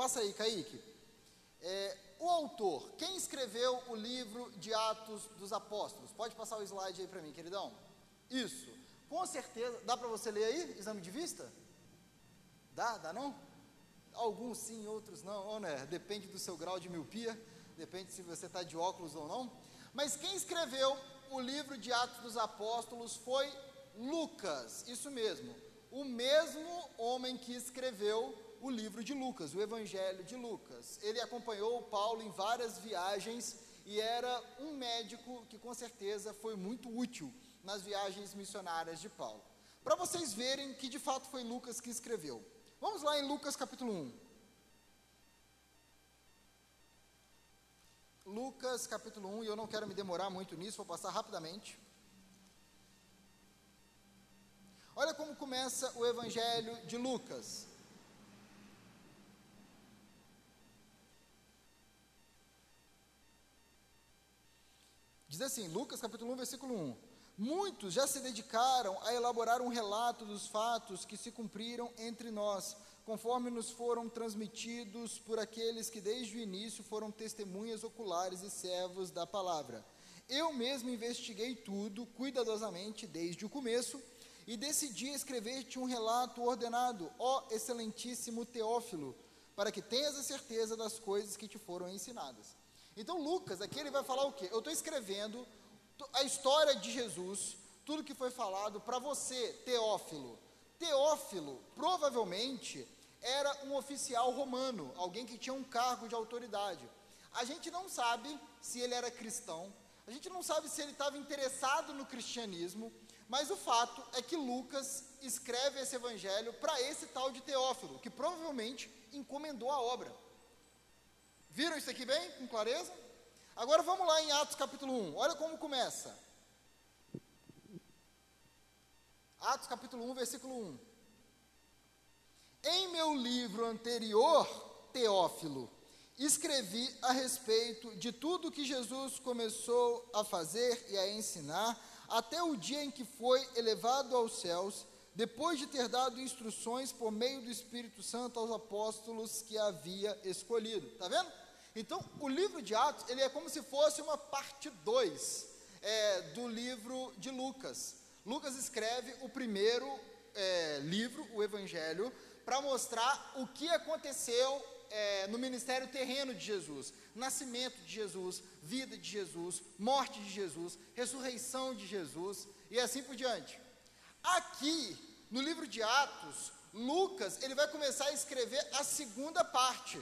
passa aí, Kaique. É, o autor, quem escreveu o livro de Atos dos Apóstolos? Pode passar o slide aí para mim, queridão. Isso. Com certeza, dá para você ler aí, exame de vista? Dá, dá não? Alguns sim, outros não, ou né? Depende do seu grau de miopia, depende se você está de óculos ou não. Mas quem escreveu o livro de Atos dos Apóstolos foi Lucas, isso mesmo, o mesmo homem que escreveu o livro de Lucas, o Evangelho de Lucas. Ele acompanhou Paulo em várias viagens e era um médico que com certeza foi muito útil nas viagens missionárias de Paulo. Para vocês verem que de fato foi Lucas que escreveu. Vamos lá em Lucas capítulo 1. Lucas capítulo 1, e eu não quero me demorar muito nisso, vou passar rapidamente. Olha como começa o Evangelho de Lucas. Diz assim, Lucas capítulo 1, versículo 1. Muitos já se dedicaram a elaborar um relato dos fatos que se cumpriram entre nós, conforme nos foram transmitidos por aqueles que desde o início foram testemunhas oculares e servos da palavra. Eu mesmo investiguei tudo cuidadosamente desde o começo e decidi escrever-te um relato ordenado, ó excelentíssimo Teófilo, para que tenhas a certeza das coisas que te foram ensinadas. Então, Lucas, aqui ele vai falar o quê? Eu estou escrevendo a história de Jesus, tudo que foi falado para você, Teófilo. Teófilo, provavelmente, era um oficial romano, alguém que tinha um cargo de autoridade. A gente não sabe se ele era cristão, a gente não sabe se ele estava interessado no cristianismo, mas o fato é que Lucas escreve esse evangelho para esse tal de Teófilo, que provavelmente encomendou a obra. Viram isso aqui bem, com clareza? Agora vamos lá em Atos capítulo 1, olha como começa. Atos capítulo 1, versículo 1. Em meu livro anterior, Teófilo, escrevi a respeito de tudo que Jesus começou a fazer e a ensinar até o dia em que foi elevado aos céus, depois de ter dado instruções por meio do Espírito Santo aos apóstolos que havia escolhido. Está vendo? Então, o livro de Atos, ele é como se fosse uma parte 2 é, do livro de Lucas. Lucas escreve o primeiro é, livro, o Evangelho, para mostrar o que aconteceu é, no ministério terreno de Jesus, nascimento de Jesus, vida de Jesus, morte de Jesus, ressurreição de Jesus e assim por diante. Aqui, no livro de Atos, Lucas, ele vai começar a escrever a segunda parte.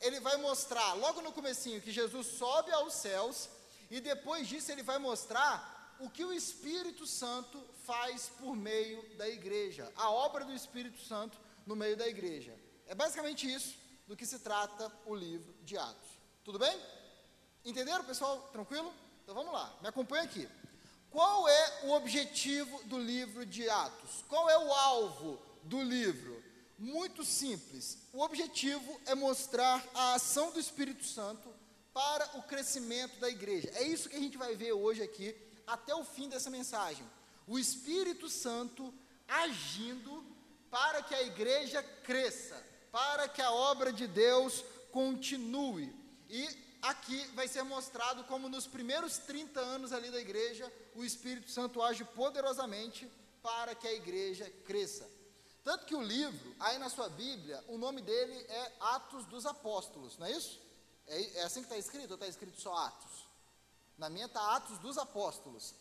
Ele vai mostrar, logo no comecinho, que Jesus sobe aos céus, e depois disso ele vai mostrar o que o Espírito Santo faz por meio da igreja, a obra do Espírito Santo no meio da igreja. É basicamente isso do que se trata o livro de Atos. Tudo bem? Entenderam, pessoal? Tranquilo? Então vamos lá, me acompanha aqui. Qual é o objetivo do livro de Atos? Qual é o alvo do livro? Muito simples. O objetivo é mostrar a ação do Espírito Santo para o crescimento da igreja. É isso que a gente vai ver hoje aqui, até o fim dessa mensagem. O Espírito Santo agindo para que a igreja cresça para que a obra de Deus continue. E aqui vai ser mostrado como nos primeiros 30 anos ali da igreja, o Espírito Santo age poderosamente para que a igreja cresça. Tanto que o livro, aí na sua Bíblia, o nome dele é Atos dos Apóstolos, não é isso? É, é assim que está escrito ou está escrito só Atos? Na minha está Atos dos Apóstolos.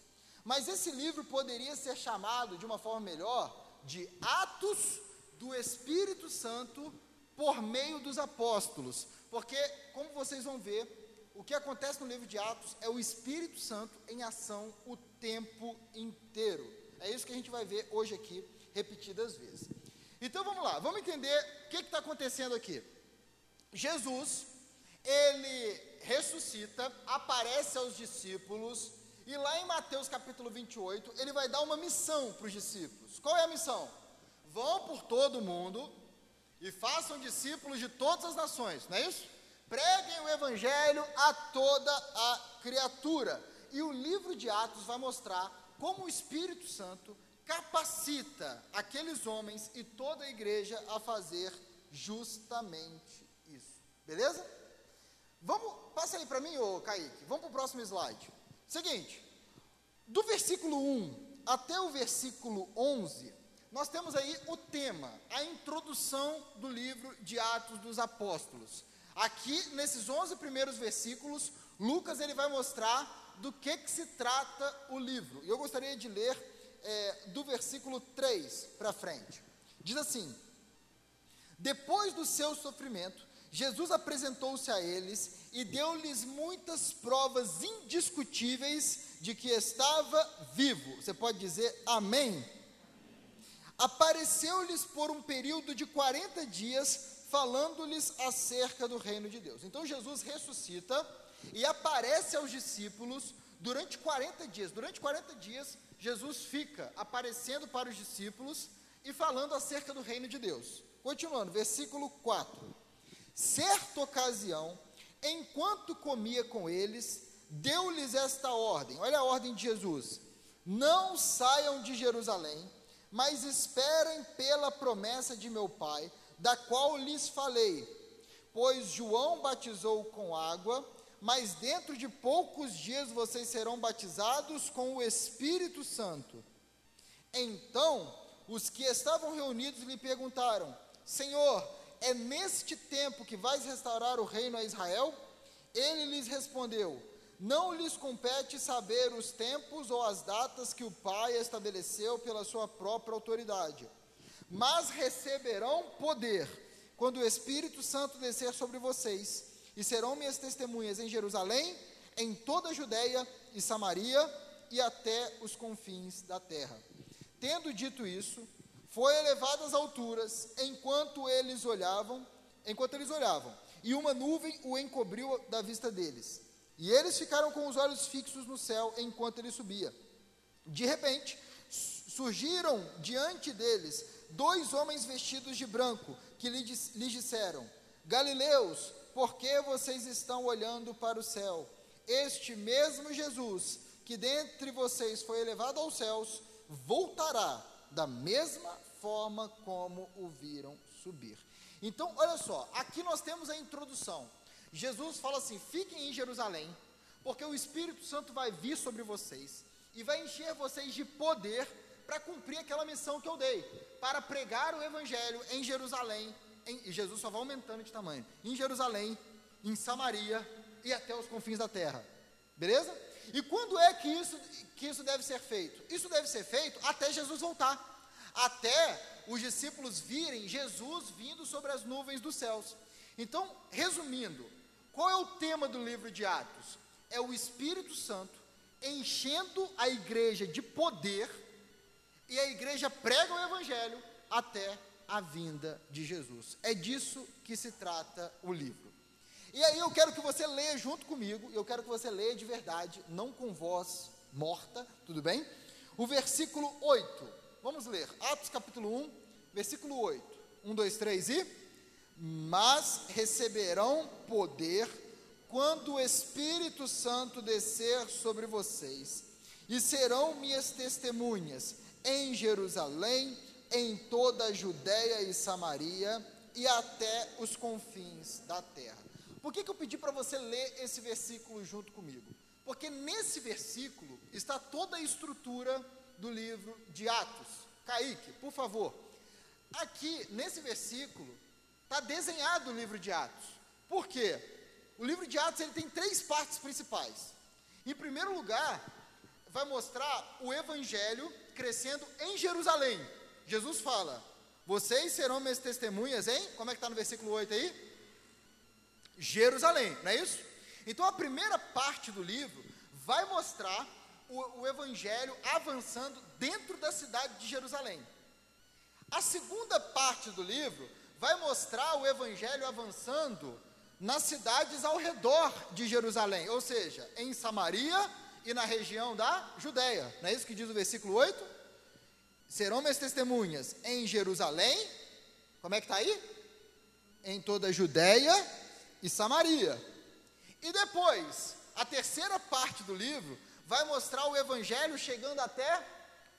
Mas esse livro poderia ser chamado de uma forma melhor de Atos do Espírito Santo por meio dos apóstolos, porque, como vocês vão ver, o que acontece no livro de Atos é o Espírito Santo em ação o tempo inteiro. É isso que a gente vai ver hoje aqui, repetidas vezes. Então vamos lá, vamos entender o que está acontecendo aqui. Jesus, ele ressuscita, aparece aos discípulos, e lá em Mateus capítulo 28, ele vai dar uma missão para os discípulos. Qual é a missão? Vão por todo o mundo e façam discípulos de todas as nações, não é isso? Preguem o evangelho a toda a criatura. E o livro de Atos vai mostrar como o Espírito Santo capacita aqueles homens e toda a igreja a fazer justamente Isso. Beleza? Vamos, passa aí para mim, ô Kaique. Vamos para o próximo slide. Seguinte, do versículo 1 até o versículo 11, nós temos aí o tema, a introdução do livro de Atos dos Apóstolos. Aqui, nesses 11 primeiros versículos, Lucas ele vai mostrar do que, que se trata o livro. E eu gostaria de ler é, do versículo 3 para frente. Diz assim: Depois do seu sofrimento, Jesus apresentou-se a eles e deu-lhes muitas provas indiscutíveis de que estava vivo. Você pode dizer amém? Apareceu-lhes por um período de 40 dias, falando-lhes acerca do reino de Deus. Então Jesus ressuscita e aparece aos discípulos durante 40 dias. Durante 40 dias, Jesus fica aparecendo para os discípulos e falando acerca do reino de Deus. Continuando, versículo 4. Certa ocasião, enquanto comia com eles, deu-lhes esta ordem. Olha a ordem de Jesus: Não saiam de Jerusalém, mas esperem pela promessa de meu Pai, da qual lhes falei. Pois João batizou com água, mas dentro de poucos dias vocês serão batizados com o Espírito Santo. Então, os que estavam reunidos lhe perguntaram: Senhor, é neste tempo que vais restaurar o reino a Israel? Ele lhes respondeu: Não lhes compete saber os tempos ou as datas que o Pai estabeleceu pela sua própria autoridade, mas receberão poder quando o Espírito Santo descer sobre vocês e serão minhas testemunhas em Jerusalém, em toda a Judéia e Samaria e até os confins da terra. Tendo dito isso, foi elevado às alturas enquanto eles olhavam, enquanto eles olhavam, e uma nuvem o encobriu da vista deles. E eles ficaram com os olhos fixos no céu enquanto ele subia. De repente, surgiram diante deles dois homens vestidos de branco, que lhes disseram: Galileus, por que vocês estão olhando para o céu? Este mesmo Jesus, que dentre vocês foi elevado aos céus, voltará da mesma forma como o viram subir. Então, olha só, aqui nós temos a introdução. Jesus fala assim: fiquem em Jerusalém, porque o Espírito Santo vai vir sobre vocês e vai encher vocês de poder para cumprir aquela missão que eu dei, para pregar o Evangelho em Jerusalém, em, e Jesus só vai aumentando de tamanho, em Jerusalém, em Samaria e até os confins da terra. Beleza? E quando é que isso, que isso deve ser feito? Isso deve ser feito até Jesus voltar. Até os discípulos virem Jesus vindo sobre as nuvens dos céus. Então, resumindo, qual é o tema do livro de Atos? É o Espírito Santo enchendo a igreja de poder e a igreja prega o evangelho até a vinda de Jesus. É disso que se trata o livro. E aí eu quero que você leia junto comigo, eu quero que você leia de verdade, não com voz morta, tudo bem? O versículo 8. Vamos ler. Atos capítulo 1, versículo 8. 1, 2, 3 e. Mas receberão poder quando o Espírito Santo descer sobre vocês, e serão minhas testemunhas em Jerusalém, em toda a Judéia e Samaria e até os confins da terra. Por que, que eu pedi para você ler esse versículo junto comigo? Porque nesse versículo está toda a estrutura do livro de Atos. Kaique, por favor. Aqui, nesse versículo, está desenhado o livro de Atos. Por quê? O livro de Atos ele tem três partes principais. Em primeiro lugar, vai mostrar o evangelho crescendo em Jerusalém. Jesus fala: Vocês serão minhas testemunhas, hein? Como é que está no versículo 8 aí? Jerusalém, não é isso? Então a primeira parte do livro vai mostrar o, o evangelho avançando dentro da cidade de Jerusalém. A segunda parte do livro vai mostrar o evangelho avançando nas cidades ao redor de Jerusalém, ou seja, em Samaria e na região da Judéia. Não é isso que diz o versículo 8? Serão minhas testemunhas em Jerusalém, como é que está aí? Em toda a Judéia e Samaria. E depois, a terceira parte do livro vai mostrar o evangelho chegando até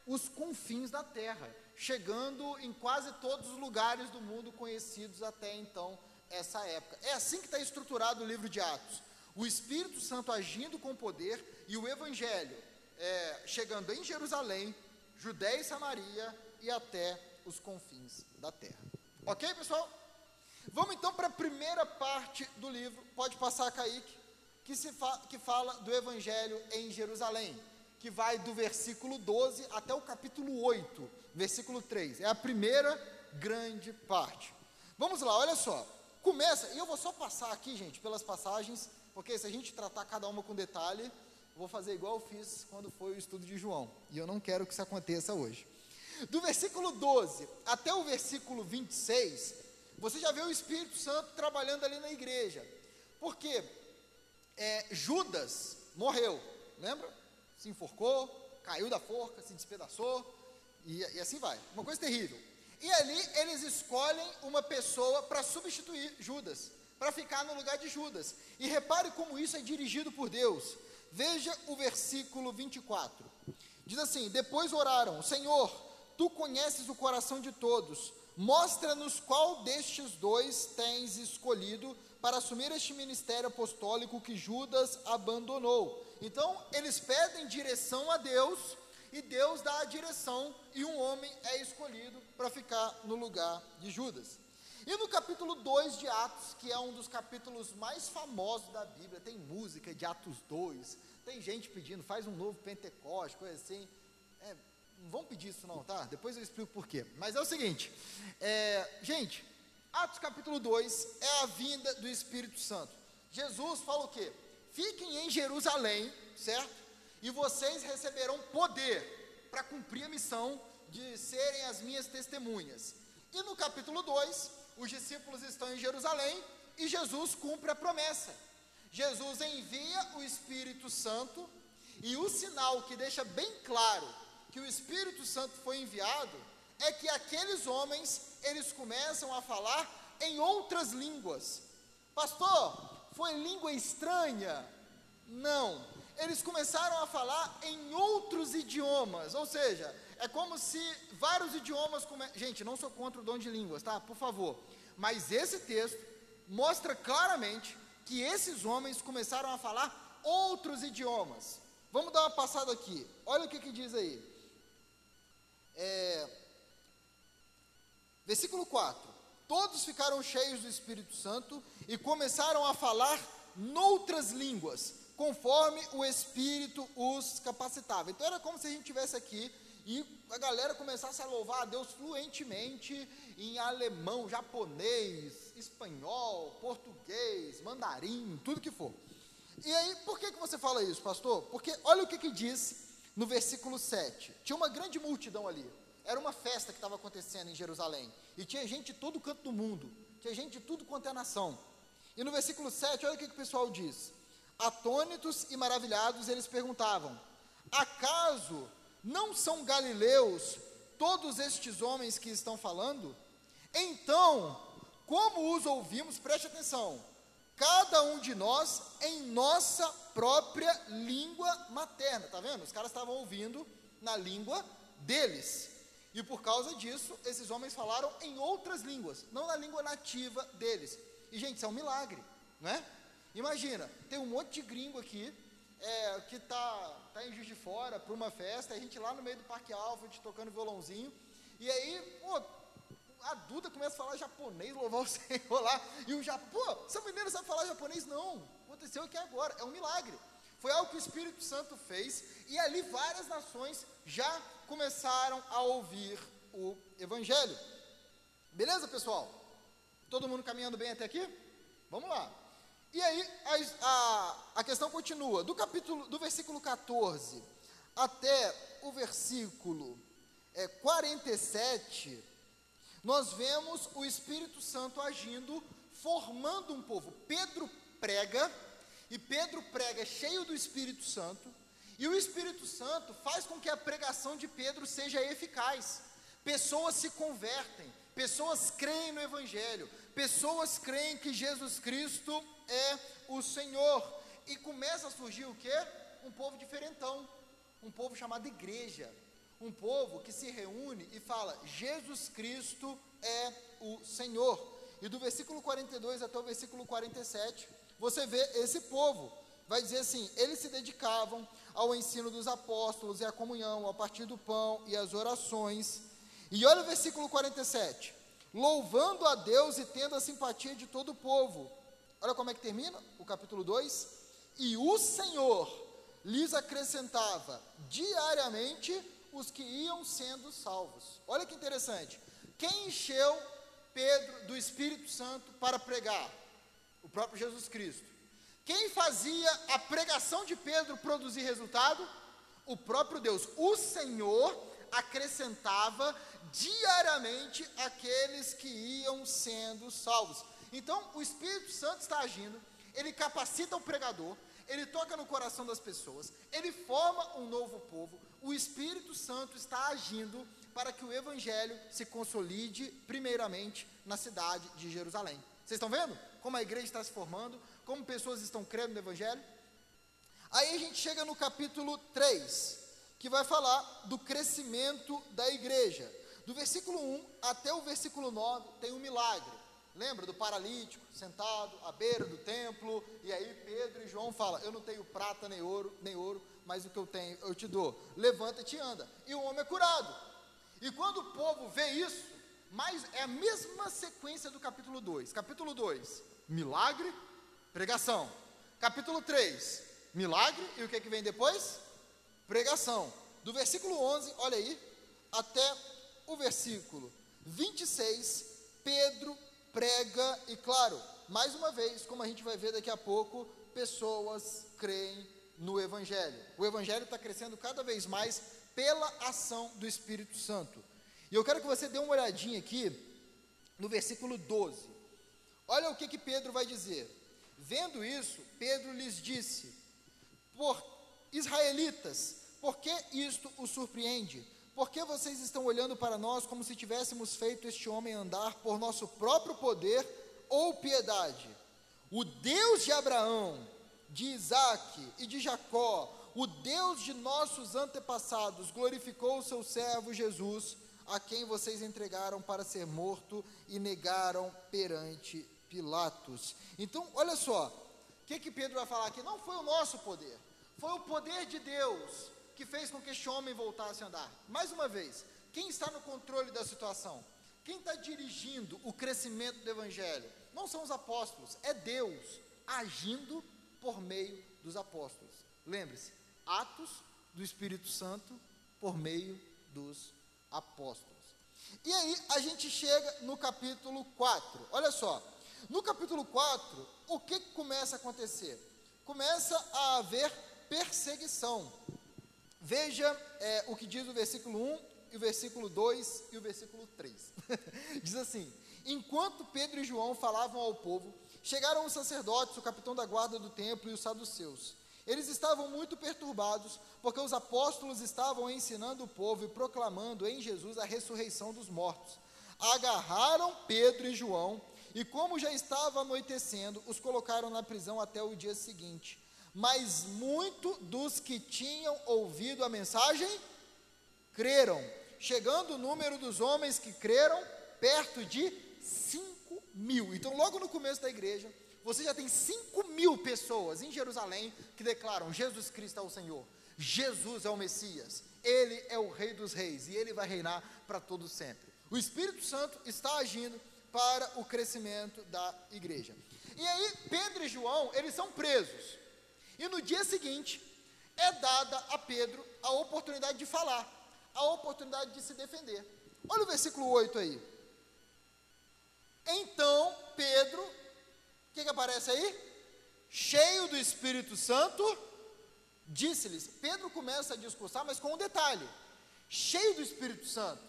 os confins da terra, chegando em quase todos os lugares do mundo conhecidos até então essa época. É assim que está estruturado o livro de Atos. O Espírito Santo agindo com poder e o Evangelho é, chegando em Jerusalém, Judéia e Samaria e até os confins da terra. Ok, pessoal? Vamos então para a primeira parte do livro. Pode passar, Kaique, que, se fa que fala do Evangelho em Jerusalém, que vai do versículo 12 até o capítulo 8, versículo 3. É a primeira grande parte. Vamos lá, olha só. Começa, e eu vou só passar aqui, gente, pelas passagens, porque se a gente tratar cada uma com detalhe, vou fazer igual eu fiz quando foi o estudo de João. E eu não quero que isso aconteça hoje. Do versículo 12 até o versículo 26, você já vê o Espírito Santo trabalhando ali na igreja. Porque é, Judas morreu, lembra? Se enforcou, caiu da forca, se despedaçou, e, e assim vai. Uma coisa terrível. E ali eles escolhem uma pessoa para substituir Judas, para ficar no lugar de Judas. E repare como isso é dirigido por Deus. Veja o versículo 24. Diz assim: Depois oraram, Senhor, tu conheces o coração de todos, mostra-nos qual destes dois tens escolhido para assumir este ministério apostólico que Judas abandonou. Então, eles pedem direção a Deus e Deus dá a direção e um homem é escolhido para ficar no lugar de Judas. E no capítulo 2 de Atos, que é um dos capítulos mais famosos da Bíblia, tem música de Atos 2, tem gente pedindo, faz um novo Pentecoste, coisa assim. É, não vão pedir isso não, tá? Depois eu explico por quê. Mas é o seguinte, é, gente, Atos capítulo 2 é a vinda do Espírito Santo. Jesus fala o quê? Fiquem em Jerusalém, certo? E vocês receberão poder para cumprir a missão de serem as minhas testemunhas. E no capítulo 2, os discípulos estão em Jerusalém e Jesus cumpre a promessa. Jesus envia o Espírito Santo e o sinal que deixa bem claro que o Espírito Santo foi enviado é que aqueles homens, eles começam a falar em outras línguas. Pastor, foi língua estranha? Não. Eles começaram a falar em outros idiomas, ou seja, é como se vários idiomas. Come... Gente, não sou contra o dom de línguas, tá? Por favor. Mas esse texto mostra claramente que esses homens começaram a falar outros idiomas. Vamos dar uma passada aqui. Olha o que, que diz aí. É, versículo 4. Todos ficaram cheios do Espírito Santo e começaram a falar noutras línguas, conforme o Espírito os capacitava. Então era como se a gente tivesse aqui e a galera começasse a louvar a Deus fluentemente em alemão, japonês, espanhol, português, mandarim, tudo que for. E aí, por que, que você fala isso, pastor? Porque olha o que, que diz no versículo 7. Tinha uma grande multidão ali. Era uma festa que estava acontecendo em Jerusalém. E tinha gente de todo canto do mundo. Tinha gente de tudo quanto é nação. E no versículo 7, olha o que, que o pessoal diz. Atônitos e maravilhados, eles perguntavam: Acaso não são galileus todos estes homens que estão falando? Então, como os ouvimos, preste atenção, cada um de nós em nossa própria língua materna, tá vendo? Os caras estavam ouvindo na língua deles. E por causa disso, esses homens falaram em outras línguas, não na língua nativa deles. E, gente, isso é um milagre, né? Imagina, tem um monte de gringo aqui, é, que está tá em Juiz de Fora para uma festa, a gente lá no meio do Parque Alfred tocando violãozinho, e aí, pô, a Duda começa a falar japonês, louvar o Senhor lá, e o Japão, pô, essa menina sabe falar japonês? Não, aconteceu aqui agora, é um milagre. Foi algo que o Espírito Santo fez, e ali várias nações já começaram a ouvir o Evangelho. Beleza, pessoal? Todo mundo caminhando bem até aqui? Vamos lá. E aí a, a, a questão continua. Do capítulo, do versículo 14 até o versículo é, 47, nós vemos o Espírito Santo agindo, formando um povo. Pedro prega, e Pedro prega cheio do Espírito Santo, e o Espírito Santo faz com que a pregação de Pedro seja eficaz. Pessoas se convertem, pessoas creem no Evangelho, pessoas creem que Jesus Cristo é o Senhor. E começa a surgir o que? Um povo diferentão, um povo chamado igreja, um povo que se reúne e fala: Jesus Cristo é o Senhor. e do versículo 42 até o versículo 47, você vê esse povo. Vai dizer assim: eles se dedicavam ao ensino dos apóstolos e à comunhão, ao partir do pão e às orações. E olha o versículo 47: louvando a Deus e tendo a simpatia de todo o povo. Olha como é que termina o capítulo 2: E o Senhor lhes acrescentava diariamente os que iam sendo salvos. Olha que interessante. Quem encheu Pedro do Espírito Santo para pregar? O próprio Jesus Cristo. Quem fazia a pregação de Pedro produzir resultado? O próprio Deus. O Senhor acrescentava diariamente aqueles que iam sendo salvos. Então, o Espírito Santo está agindo, ele capacita o pregador, ele toca no coração das pessoas, ele forma um novo povo. O Espírito Santo está agindo para que o evangelho se consolide primeiramente na cidade de Jerusalém. Vocês estão vendo como a igreja está se formando, como pessoas estão crendo no evangelho? Aí a gente chega no capítulo 3, que vai falar do crescimento da igreja. Do versículo 1 até o versículo 9 tem um milagre. Lembra do paralítico sentado à beira do templo? E aí Pedro e João falam: Eu não tenho prata nem ouro, nem ouro, mas o que eu tenho eu te dou. Levanta-te e anda. E o homem é curado. E quando o povo vê isso, mas é a mesma sequência do capítulo 2. Capítulo 2, milagre, pregação. Capítulo 3, milagre, e o que, que vem depois? Pregação. Do versículo 11, olha aí, até o versículo 26, Pedro prega, e claro, mais uma vez, como a gente vai ver daqui a pouco, pessoas creem no Evangelho. O Evangelho está crescendo cada vez mais pela ação do Espírito Santo. E eu quero que você dê uma olhadinha aqui no versículo 12. Olha o que, que Pedro vai dizer. Vendo isso, Pedro lhes disse: Por israelitas, por que isto os surpreende? Por que vocês estão olhando para nós como se tivéssemos feito este homem andar por nosso próprio poder ou piedade? O Deus de Abraão, de Isaac e de Jacó, o Deus de nossos antepassados, glorificou o seu servo Jesus, a quem vocês entregaram para ser morto e negaram perante Pilatos. Então, olha só, o que, que Pedro vai falar aqui? Não foi o nosso poder, foi o poder de Deus que fez com que este homem voltasse a andar. Mais uma vez, quem está no controle da situação? Quem está dirigindo o crescimento do Evangelho? Não são os apóstolos, é Deus agindo por meio dos apóstolos. Lembre-se, atos do Espírito Santo por meio dos apóstolos. E aí a gente chega no capítulo 4. Olha só, no capítulo 4, o que, que começa a acontecer? Começa a haver perseguição. Veja é, o que diz o versículo 1, e o versículo 2 e o versículo 3. diz assim: Enquanto Pedro e João falavam ao povo, chegaram os sacerdotes, o capitão da guarda do templo e os saduceus. Eles estavam muito perturbados, porque os apóstolos estavam ensinando o povo e proclamando em Jesus a ressurreição dos mortos. Agarraram Pedro e João, e como já estava anoitecendo, os colocaram na prisão até o dia seguinte mas muito dos que tinham ouvido a mensagem creram, chegando o número dos homens que creram perto de 5 mil. Então, logo no começo da igreja, você já tem 5 mil pessoas em Jerusalém que declaram: Jesus Cristo é o Senhor, Jesus é o Messias, Ele é o Rei dos Reis e Ele vai reinar para todo sempre. O Espírito Santo está agindo para o crescimento da igreja. E aí, Pedro e João, eles são presos. E no dia seguinte, é dada a Pedro a oportunidade de falar, a oportunidade de se defender. Olha o versículo 8 aí. Então, Pedro, o que, que aparece aí? Cheio do Espírito Santo, disse-lhes. Pedro começa a discursar, mas com um detalhe: cheio do Espírito Santo,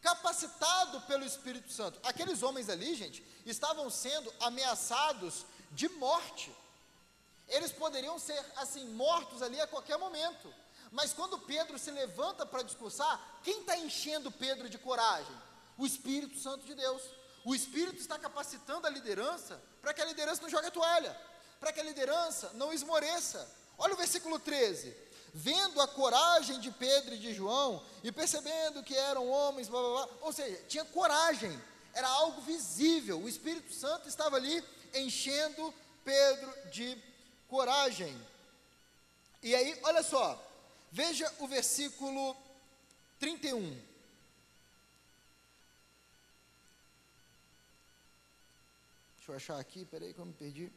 capacitado pelo Espírito Santo. Aqueles homens ali, gente, estavam sendo ameaçados de morte. Eles poderiam ser assim mortos ali a qualquer momento. Mas quando Pedro se levanta para discursar, quem está enchendo Pedro de coragem? O Espírito Santo de Deus. O Espírito está capacitando a liderança para que a liderança não jogue a toalha, para que a liderança não esmoreça. Olha o versículo 13. Vendo a coragem de Pedro e de João, e percebendo que eram homens, blá, blá, blá, ou seja, tinha coragem, era algo visível. O Espírito Santo estava ali enchendo Pedro de coragem. E aí, olha só, veja o versículo 31. Deixa eu achar aqui, peraí que eu me perdi.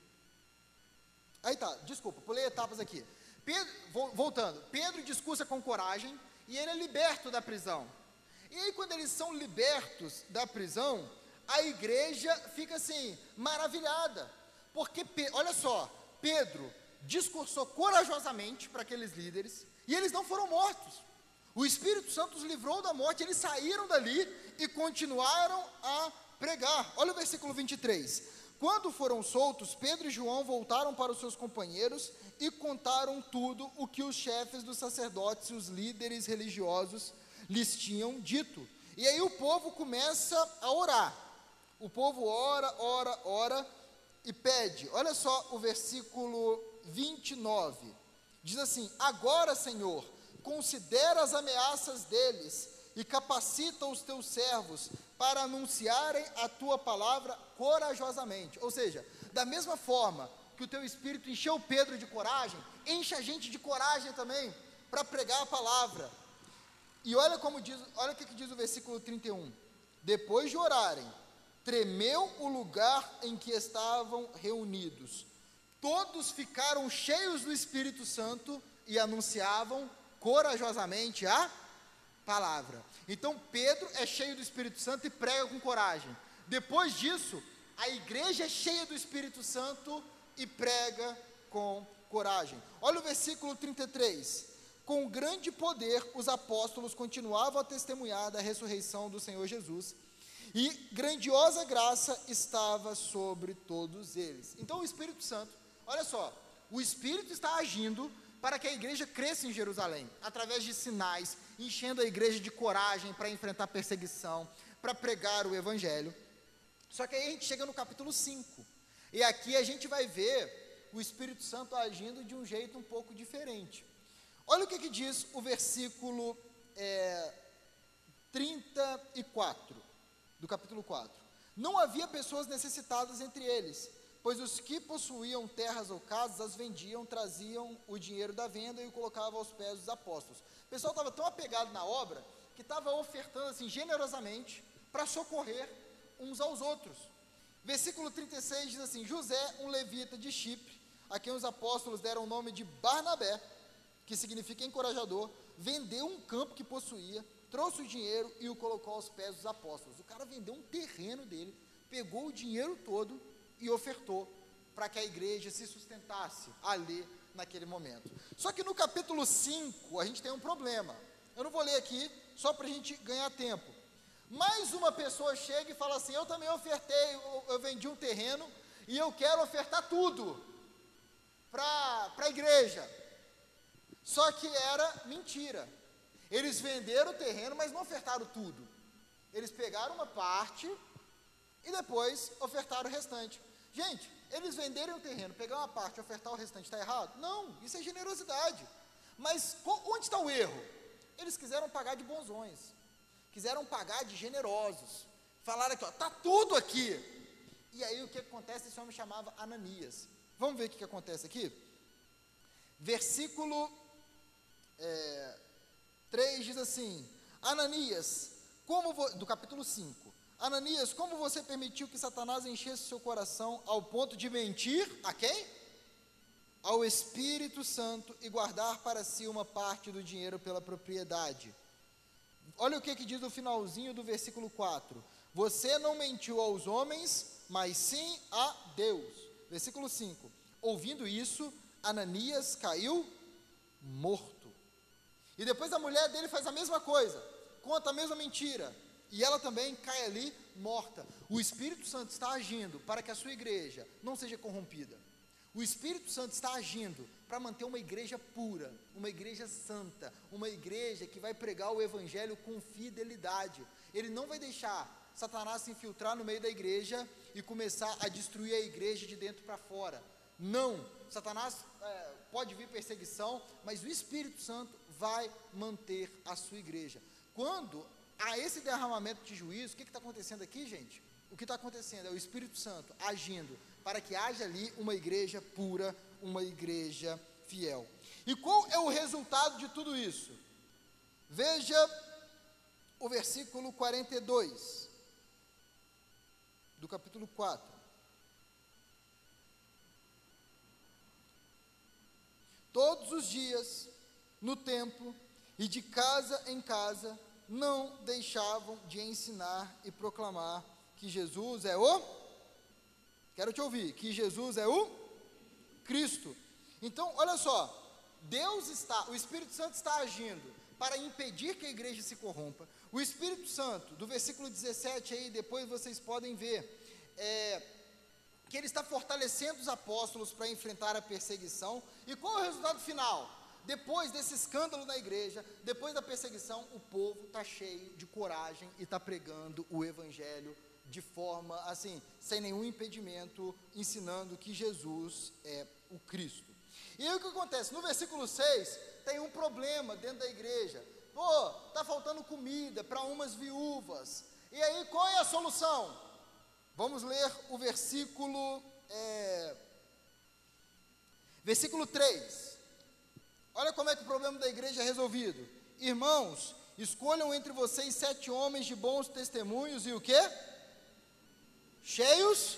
Aí tá, desculpa, pulei etapas aqui. Pedro, voltando, Pedro discursa com coragem e ele é liberto da prisão. E aí, quando eles são libertos da prisão, a igreja fica assim, maravilhada. Porque, olha só, Pedro discursou corajosamente para aqueles líderes e eles não foram mortos. O Espírito Santo os livrou da morte, eles saíram dali e continuaram a pregar. Olha o versículo 23. Quando foram soltos, Pedro e João voltaram para os seus companheiros e contaram tudo o que os chefes dos sacerdotes e os líderes religiosos lhes tinham dito. E aí o povo começa a orar. O povo ora, ora, ora e pede. Olha só o versículo 29. Diz assim: Agora, Senhor, considera as ameaças deles e capacita os teus servos para anunciarem a tua palavra corajosamente. Ou seja, da mesma forma que o teu espírito encheu Pedro de coragem, enche a gente de coragem também para pregar a palavra. E olha como diz, olha o que diz o versículo 31. Depois de orarem, tremeu o lugar em que estavam reunidos. Todos ficaram cheios do Espírito Santo e anunciavam corajosamente a palavra. Então Pedro é cheio do Espírito Santo e prega com coragem. Depois disso, a igreja é cheia do Espírito Santo e prega com coragem. Olha o versículo 33. Com grande poder, os apóstolos continuavam a testemunhar da ressurreição do Senhor Jesus, e grandiosa graça estava sobre todos eles. Então, o Espírito Santo, olha só, o Espírito está agindo para que a igreja cresça em Jerusalém, através de sinais, enchendo a igreja de coragem para enfrentar perseguição, para pregar o Evangelho. Só que aí a gente chega no capítulo 5. E aqui a gente vai ver o Espírito Santo agindo de um jeito um pouco diferente. Olha o que, que diz o versículo é, 34 do capítulo 4. Não havia pessoas necessitadas entre eles, pois os que possuíam terras ou casas as vendiam, traziam o dinheiro da venda e o colocavam aos pés dos apóstolos. O pessoal estava tão apegado na obra que estava ofertando assim generosamente para socorrer uns aos outros. Versículo 36 diz assim: José, um levita de Chipre, a quem os apóstolos deram o nome de Barnabé, que significa encorajador, vendeu um campo que possuía, trouxe o dinheiro e o colocou aos pés dos apóstolos. O cara vendeu um terreno dele, pegou o dinheiro todo e ofertou para que a igreja se sustentasse ali naquele momento. Só que no capítulo 5 a gente tem um problema. Eu não vou ler aqui só para a gente ganhar tempo. Mais uma pessoa chega e fala assim: Eu também ofertei, eu, eu vendi um terreno e eu quero ofertar tudo para a igreja. Só que era mentira. Eles venderam o terreno, mas não ofertaram tudo. Eles pegaram uma parte e depois ofertaram o restante. Gente, eles venderem o terreno, pegar uma parte e ofertar o restante, está errado? Não, isso é generosidade. Mas onde está o erro? Eles quiseram pagar de bonzões quiseram pagar de generosos. Falaram aqui, ó, tá tudo aqui. E aí o que acontece? Esse homem chamava Ananias. Vamos ver o que, que acontece aqui? Versículo é, 3 diz assim: Ananias, como do capítulo 5. Ananias, como você permitiu que Satanás enchesse seu coração ao ponto de mentir a quem? Ao Espírito Santo e guardar para si uma parte do dinheiro pela propriedade. Olha o que, que diz no finalzinho do versículo 4: Você não mentiu aos homens, mas sim a Deus. Versículo 5: Ouvindo isso, Ananias caiu morto. E depois a mulher dele faz a mesma coisa, conta a mesma mentira, e ela também cai ali morta. O Espírito Santo está agindo para que a sua igreja não seja corrompida. O Espírito Santo está agindo para manter uma igreja pura, uma igreja santa, uma igreja que vai pregar o evangelho com fidelidade. Ele não vai deixar Satanás se infiltrar no meio da igreja e começar a destruir a igreja de dentro para fora. Não, Satanás é, pode vir perseguição, mas o Espírito Santo vai manter a sua igreja. Quando a esse derramamento de juízo, o que está acontecendo aqui, gente? O que está acontecendo é o Espírito Santo agindo para que haja ali uma igreja pura, uma igreja fiel. E qual é o resultado de tudo isso? Veja o versículo 42 do capítulo 4. Todos os dias, no templo e de casa em casa, não deixavam de ensinar e proclamar que Jesus é o. Quero te ouvir, que Jesus é o Cristo. Então, olha só, Deus está, o Espírito Santo está agindo para impedir que a igreja se corrompa. O Espírito Santo, do versículo 17 aí, depois vocês podem ver, é, que ele está fortalecendo os apóstolos para enfrentar a perseguição. E qual é o resultado final? Depois desse escândalo na igreja, depois da perseguição, o povo está cheio de coragem e está pregando o evangelho de forma assim, sem nenhum impedimento, ensinando que Jesus é o Cristo. E aí o que acontece? No versículo 6, tem um problema dentro da igreja. Pô, está faltando comida para umas viúvas. E aí qual é a solução? Vamos ler o versículo. É, versículo 3. Olha como é que o problema da igreja é resolvido. Irmãos, escolham entre vocês sete homens de bons testemunhos e o quê? Cheios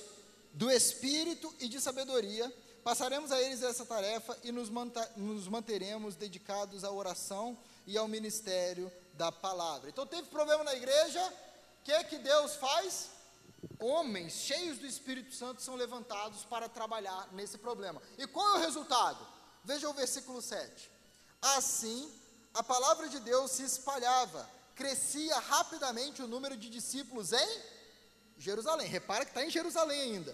do Espírito e de sabedoria Passaremos a eles essa tarefa e nos, nos manteremos dedicados à oração e ao ministério da palavra. Então teve problema na igreja, o que, que Deus faz? Homens cheios do Espírito Santo são levantados para trabalhar nesse problema. E qual é o resultado? Veja o versículo 7. Assim, a palavra de Deus se espalhava, crescia rapidamente o número de discípulos em Jerusalém. Repara que está em Jerusalém ainda.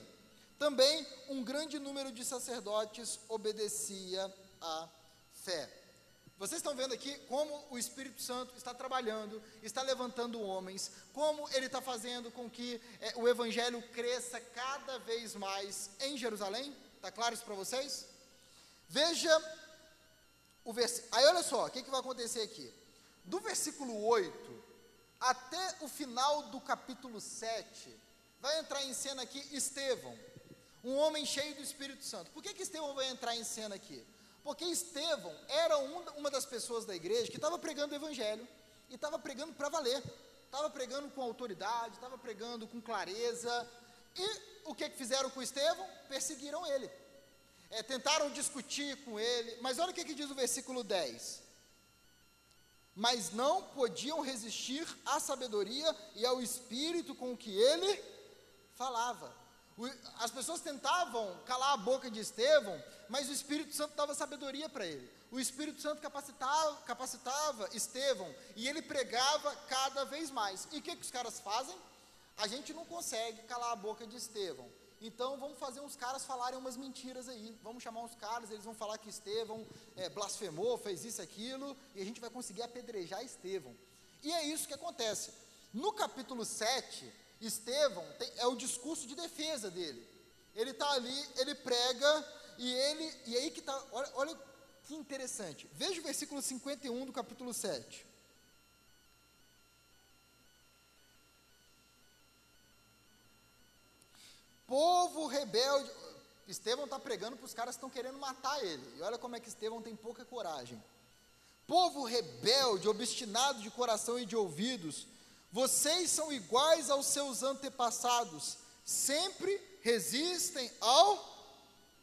Também um grande número de sacerdotes obedecia à fé. Vocês estão vendo aqui como o Espírito Santo está trabalhando, está levantando homens, como ele está fazendo com que é, o Evangelho cresça cada vez mais em Jerusalém? Está claro isso para vocês? Veja o versículo. Aí olha só, o que, que vai acontecer aqui? Do versículo 8 até o final do capítulo 7, vai entrar em cena aqui Estevão um homem cheio do Espírito Santo. Por que, que Estevão vai entrar em cena aqui? Porque Estevão era um, uma das pessoas da igreja que estava pregando o evangelho e estava pregando para valer, estava pregando com autoridade, estava pregando com clareza. E o que, que fizeram com Estevão? Perseguiram ele. É, tentaram discutir com ele, mas olha o que, que diz o versículo 10 mas não podiam resistir à sabedoria e ao espírito com que ele falava. As pessoas tentavam calar a boca de Estevão, mas o Espírito Santo dava sabedoria para ele. O Espírito Santo capacitava, capacitava Estevão e ele pregava cada vez mais. E o que, que os caras fazem? A gente não consegue calar a boca de Estevão. Então vamos fazer uns caras falarem umas mentiras aí. Vamos chamar uns caras, eles vão falar que Estevão é, blasfemou, fez isso, aquilo, e a gente vai conseguir apedrejar Estevão. E é isso que acontece. No capítulo 7, Estevão tem, é o discurso de defesa dele. Ele está ali, ele prega, e ele, e aí que está, olha, olha que interessante. Veja o versículo 51 do capítulo 7. Povo rebelde. Estevão está pregando para os caras que estão querendo matar ele. E olha como é que Estevão tem pouca coragem. Povo rebelde, obstinado de coração e de ouvidos, vocês são iguais aos seus antepassados, sempre resistem ao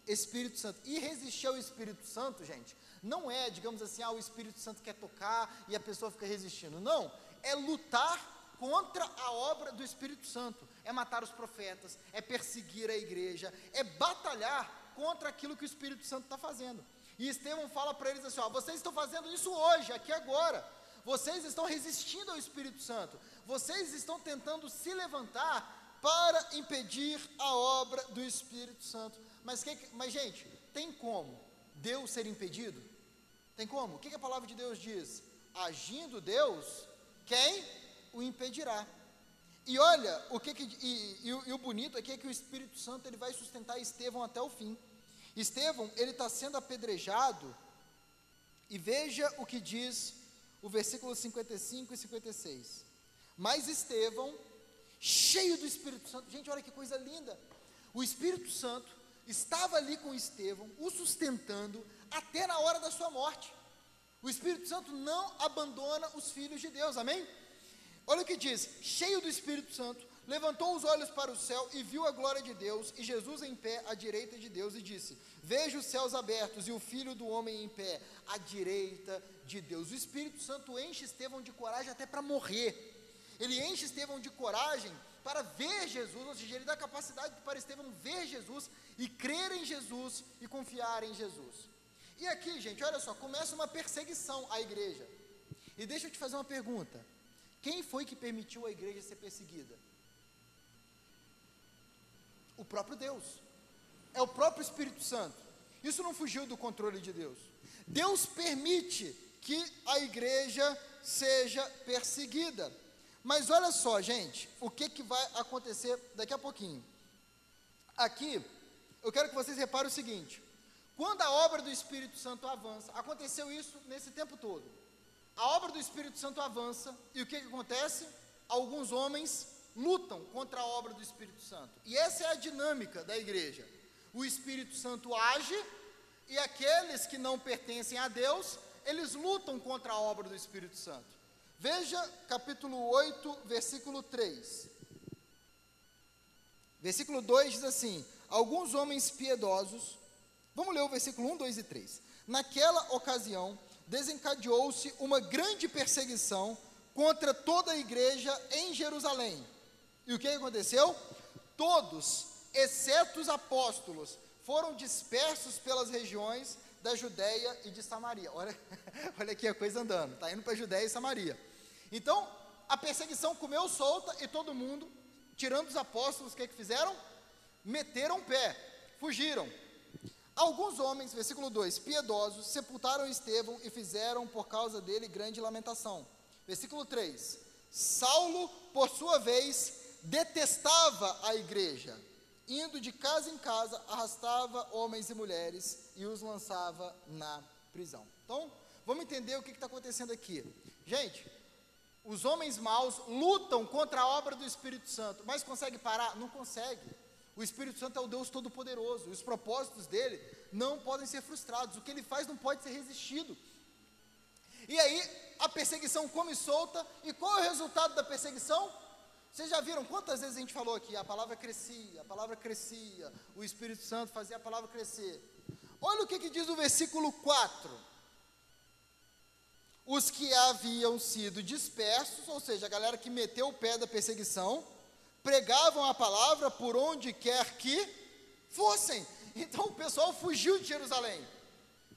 Espírito Santo. E resistir ao Espírito Santo, gente, não é, digamos assim, ah, o Espírito Santo quer tocar e a pessoa fica resistindo. Não, é lutar contra a obra do Espírito Santo. É matar os profetas, é perseguir a igreja, é batalhar contra aquilo que o Espírito Santo está fazendo. E Estevão fala para eles assim: ó, vocês estão fazendo isso hoje, aqui agora. Vocês estão resistindo ao Espírito Santo. Vocês estão tentando se levantar para impedir a obra do Espírito Santo. Mas, que, mas gente, tem como Deus ser impedido? Tem como? O que, que a palavra de Deus diz? Agindo Deus, quem o impedirá? E olha, o que, que e, e, e, o bonito aqui é que o Espírito Santo ele vai sustentar Estevão até o fim. Estevão, ele está sendo apedrejado, e veja o que diz o versículo 55 e 56. Mas Estevão, cheio do Espírito Santo, gente, olha que coisa linda. O Espírito Santo estava ali com Estevão, o sustentando até na hora da sua morte. O Espírito Santo não abandona os filhos de Deus, amém? Olha o que diz: cheio do Espírito Santo, levantou os olhos para o céu e viu a glória de Deus e Jesus em pé à direita de Deus e disse: Veja os céus abertos e o filho do homem em pé à direita de Deus. O Espírito Santo enche Estevão de coragem até para morrer. Ele enche Estevão de coragem para ver Jesus, ou seja, ele dá capacidade para Estevão ver Jesus e crer em Jesus e confiar em Jesus. E aqui, gente, olha só, começa uma perseguição à igreja. E deixa eu te fazer uma pergunta: quem foi que permitiu a igreja ser perseguida? O próprio Deus. É o próprio Espírito Santo. Isso não fugiu do controle de Deus. Deus permite que a igreja seja perseguida. Mas olha só, gente, o que, que vai acontecer daqui a pouquinho. Aqui, eu quero que vocês reparem o seguinte: quando a obra do Espírito Santo avança, aconteceu isso nesse tempo todo. A obra do Espírito Santo avança, e o que, que acontece? Alguns homens lutam contra a obra do Espírito Santo. E essa é a dinâmica da igreja. O Espírito Santo age, e aqueles que não pertencem a Deus, eles lutam contra a obra do Espírito Santo. Veja capítulo 8, versículo 3. Versículo 2 diz assim: Alguns homens piedosos Vamos ler o versículo 1, 2 e 3. Naquela ocasião, desencadeou-se uma grande perseguição contra toda a igreja em Jerusalém. E o que aconteceu? Todos, exceto os apóstolos, foram dispersos pelas regiões da Judéia e de Samaria. Olha, olha aqui a coisa andando, está indo para Judéia e Samaria. Então, a perseguição comeu solta e todo mundo, tirando os apóstolos, o que, é que fizeram? Meteram o pé, fugiram. Alguns homens, versículo 2, piedosos, sepultaram Estevão e fizeram por causa dele grande lamentação. Versículo 3: Saulo, por sua vez, detestava a igreja, indo de casa em casa, arrastava homens e mulheres e os lançava na prisão. Então, vamos entender o que está acontecendo aqui. Gente, os homens maus lutam contra a obra do Espírito Santo, mas consegue parar? Não consegue. O Espírito Santo é o Deus Todo-Poderoso, os propósitos dele não podem ser frustrados, o que ele faz não pode ser resistido. E aí, a perseguição come solta, e qual é o resultado da perseguição? Vocês já viram quantas vezes a gente falou aqui? A palavra crescia, a palavra crescia, o Espírito Santo fazia a palavra crescer. Olha o que, que diz o versículo 4. Os que haviam sido dispersos, ou seja, a galera que meteu o pé da perseguição, pregavam a palavra por onde quer que fossem. Então o pessoal fugiu de Jerusalém,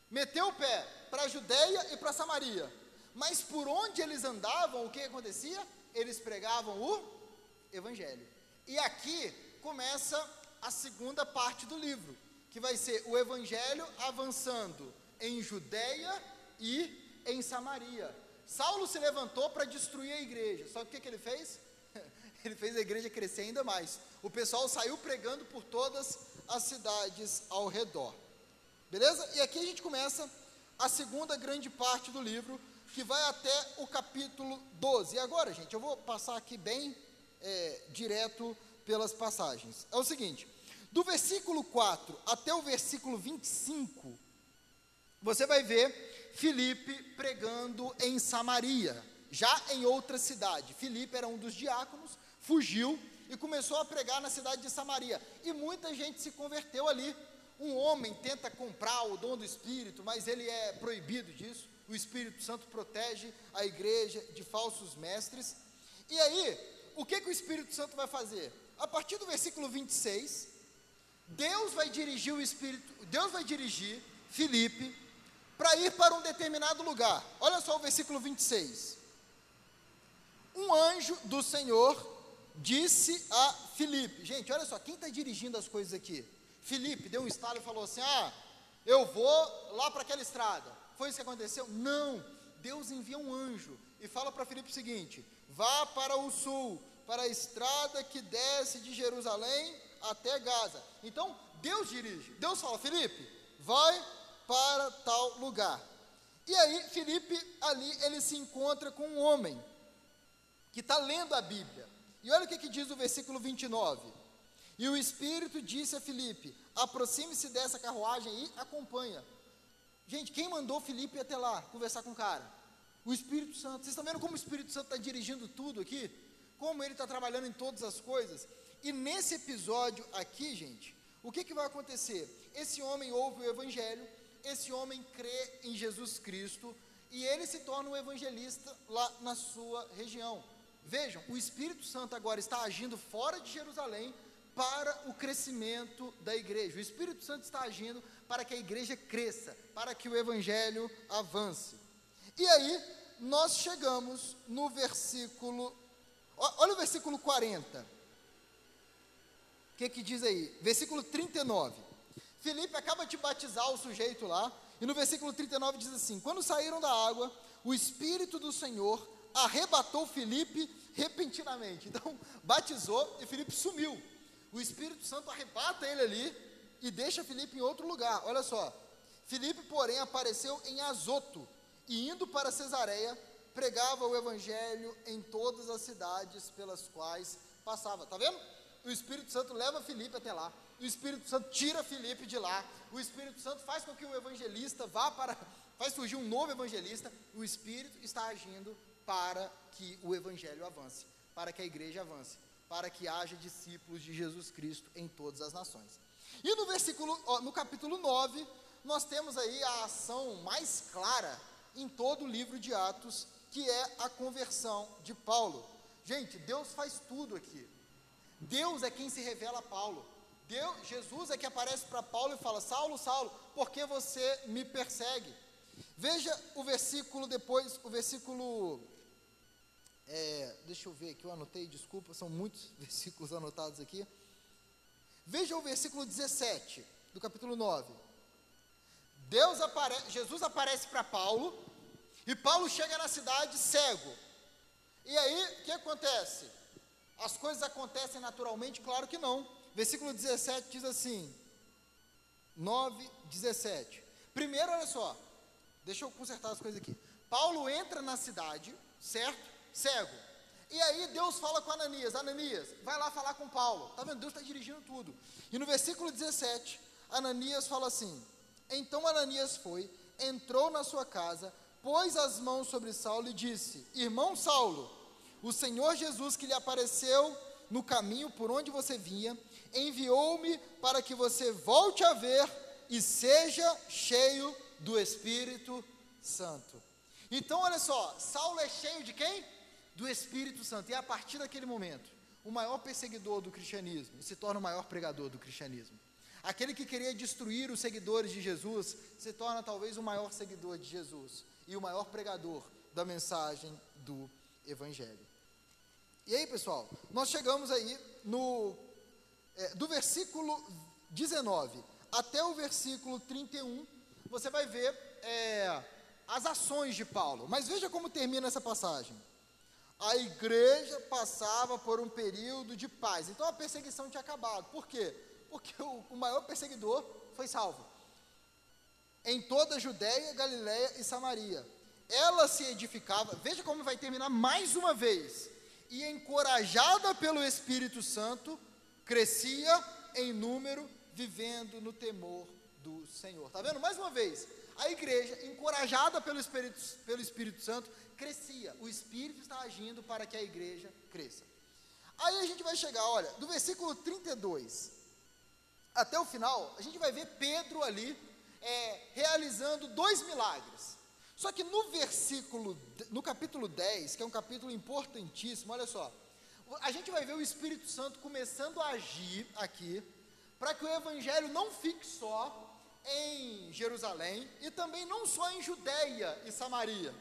meteu o pé para a Judéia e para Samaria. Mas por onde eles andavam, o que acontecia? Eles pregavam o Evangelho. E aqui começa a segunda parte do livro, que vai ser o Evangelho avançando em Judéia e em Samaria. Saulo se levantou para destruir a igreja. Só que o que, que ele fez? ele fez a igreja crescer ainda mais. O pessoal saiu pregando por todas as cidades ao redor. Beleza? E aqui a gente começa a segunda grande parte do livro, que vai até o capítulo 12. E agora, gente, eu vou passar aqui bem é, direto pelas passagens. É o seguinte: do versículo 4 até o versículo 25, você vai ver Filipe pregando em Samaria, já em outra cidade. Filipe era um dos diáconos fugiu e começou a pregar na cidade de Samaria. E muita gente se converteu ali. Um homem tenta comprar o dom do Espírito, mas ele é proibido disso. O Espírito Santo protege a igreja de falsos mestres. E aí, o que, que o Espírito Santo vai fazer? A partir do versículo 26, Deus vai dirigir o Espírito, Deus vai dirigir Filipe para ir para um determinado lugar. Olha só o versículo 26. Um anjo do Senhor disse a Filipe. Gente, olha só, quem está dirigindo as coisas aqui? Filipe deu um estalo e falou assim: Ah, eu vou lá para aquela estrada. Foi isso que aconteceu? Não. Deus envia um anjo e fala para Filipe o seguinte: Vá para o sul, para a estrada que desce de Jerusalém até Gaza. Então, Deus dirige. Deus fala: Filipe, vai para tal lugar. E aí, Filipe ali ele se encontra com um homem que está lendo a Bíblia. E olha o que, que diz o versículo 29. E o Espírito disse a Filipe: aproxime-se dessa carruagem e acompanha. Gente, quem mandou Filipe até lá conversar com o cara? O Espírito Santo. Vocês estão vendo como o Espírito Santo está dirigindo tudo aqui? Como ele está trabalhando em todas as coisas? E nesse episódio aqui, gente, o que, que vai acontecer? Esse homem ouve o Evangelho, esse homem crê em Jesus Cristo e ele se torna um evangelista lá na sua região. Vejam, o Espírito Santo agora está agindo fora de Jerusalém para o crescimento da igreja. O Espírito Santo está agindo para que a igreja cresça, para que o evangelho avance. E aí, nós chegamos no versículo, olha o versículo 40. O que, que diz aí? Versículo 39. Felipe acaba de batizar o sujeito lá, e no versículo 39 diz assim: Quando saíram da água, o Espírito do Senhor arrebatou Felipe repentinamente. Então, batizou e Felipe sumiu. O Espírito Santo arrebata ele ali e deixa Felipe em outro lugar. Olha só. Felipe, porém, apareceu em Azoto e indo para Cesareia, pregava o evangelho em todas as cidades pelas quais passava. Tá vendo? O Espírito Santo leva Felipe até lá o Espírito Santo tira Felipe de lá, o Espírito Santo faz com que o evangelista vá para, faz surgir um novo evangelista, o Espírito está agindo para que o evangelho avance, para que a igreja avance, para que haja discípulos de Jesus Cristo em todas as nações. E no versículo, no capítulo 9, nós temos aí a ação mais clara em todo o livro de Atos, que é a conversão de Paulo. Gente, Deus faz tudo aqui. Deus é quem se revela a Paulo. Deus, Jesus é que aparece para Paulo e fala: Saulo, Saulo, por que você me persegue? Veja o versículo depois, o versículo. É, deixa eu ver que eu anotei, desculpa, são muitos versículos anotados aqui. Veja o versículo 17 do capítulo 9. Deus apare, Jesus aparece para Paulo e Paulo chega na cidade cego. E aí, o que acontece? As coisas acontecem naturalmente? Claro que não. Versículo 17 diz assim: 9, 17. Primeiro, olha só, deixa eu consertar as coisas aqui. Paulo entra na cidade, certo? Cego. E aí Deus fala com Ananias: Ananias, vai lá falar com Paulo. Tá vendo? Deus está dirigindo tudo. E no versículo 17, Ananias fala assim: Então Ananias foi, entrou na sua casa, pôs as mãos sobre Saulo e disse: Irmão Saulo, o Senhor Jesus que lhe apareceu no caminho por onde você vinha, enviou-me para que você volte a ver e seja cheio do Espírito Santo. Então, olha só, Saulo é cheio de quem? Do Espírito Santo. E é a partir daquele momento, o maior perseguidor do cristianismo se torna o maior pregador do cristianismo. Aquele que queria destruir os seguidores de Jesus se torna talvez o maior seguidor de Jesus e o maior pregador da mensagem do Evangelho. E aí, pessoal, nós chegamos aí no é, do versículo 19 até o versículo 31, você vai ver é, as ações de Paulo. Mas veja como termina essa passagem. A igreja passava por um período de paz. Então a perseguição tinha acabado. Por quê? Porque o, o maior perseguidor foi salvo. Em toda a Judéia, Galiléia e Samaria. Ela se edificava, veja como vai terminar mais uma vez. E encorajada pelo Espírito Santo, crescia em número, vivendo no temor do Senhor. Está vendo? Mais uma vez, a igreja, encorajada pelo Espírito, pelo Espírito Santo, crescia. O Espírito está agindo para que a igreja cresça. Aí a gente vai chegar, olha, do versículo 32 até o final, a gente vai ver Pedro ali é, realizando dois milagres. Só que no versículo, no capítulo 10, que é um capítulo importantíssimo, olha só, a gente vai ver o Espírito Santo começando a agir aqui, para que o Evangelho não fique só em Jerusalém e também não só em Judéia e Samaria.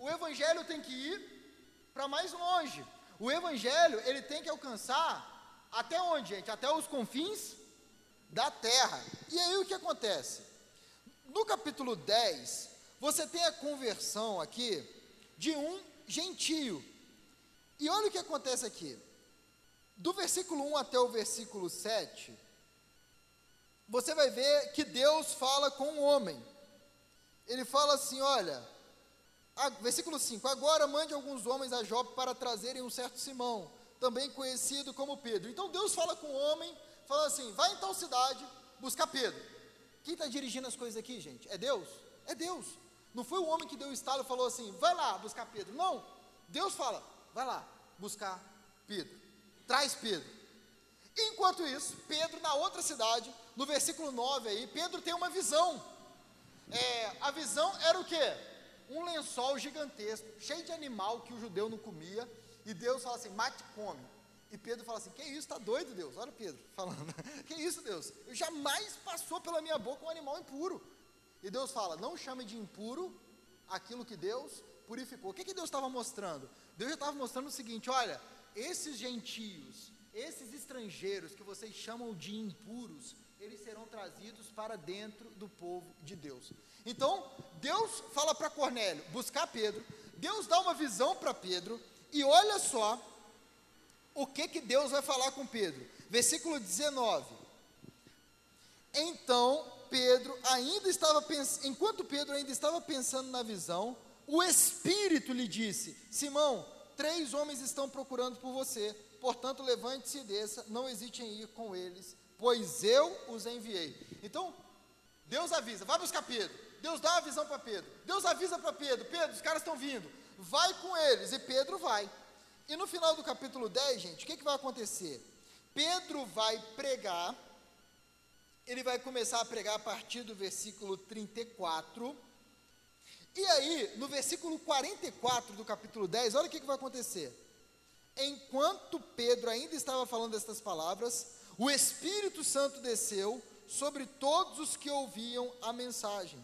O Evangelho tem que ir para mais longe. O Evangelho ele tem que alcançar até onde, gente? Até os confins da terra. E aí o que acontece? No capítulo 10, você tem a conversão aqui de um gentio e olha o que acontece aqui. Do versículo 1 até o versículo 7, você vai ver que Deus fala com o homem. Ele fala assim: olha, versículo 5: Agora mande alguns homens a Jope para trazerem um certo Simão, também conhecido como Pedro. Então Deus fala com o homem, falando assim: vai em tal cidade buscar Pedro. Quem está dirigindo as coisas aqui, gente? É Deus? É Deus. Não foi o homem que deu o estalo e falou assim: vai lá buscar Pedro. Não. Deus fala: vai lá buscar Pedro. Traz Pedro. Enquanto isso, Pedro, na outra cidade, no versículo 9 aí, Pedro tem uma visão. É, a visão era o quê? Um lençol gigantesco, cheio de animal que o judeu não comia, e Deus fala assim: mate e come. E Pedro fala assim: Que isso, está doido, Deus? Olha Pedro falando: Que isso, Deus? Eu jamais passou pela minha boca um animal impuro. E Deus fala: Não chame de impuro aquilo que Deus purificou. O que, que Deus estava mostrando? Deus já estava mostrando o seguinte: Olha, esses gentios, esses estrangeiros que vocês chamam de impuros, eles serão trazidos para dentro do povo de Deus. Então, Deus fala para Cornélio buscar Pedro, Deus dá uma visão para Pedro, e olha só o que, que Deus vai falar com Pedro. Versículo 19. Então Pedro ainda estava pensando, enquanto Pedro ainda estava pensando na visão, o Espírito lhe disse: Simão, três homens estão procurando por você, portanto levante-se e desça, não hesite em ir com eles, pois eu os enviei. Então, Deus avisa, vai buscar Pedro. Deus dá uma visão para Pedro. Deus avisa para Pedro: Pedro, os caras estão vindo, vai com eles. E Pedro vai. E no final do capítulo 10, gente, o que, que vai acontecer? Pedro vai pregar, ele vai começar a pregar a partir do versículo 34. E aí, no versículo 44 do capítulo 10, olha o que, que vai acontecer. Enquanto Pedro ainda estava falando estas palavras, o Espírito Santo desceu sobre todos os que ouviam a mensagem.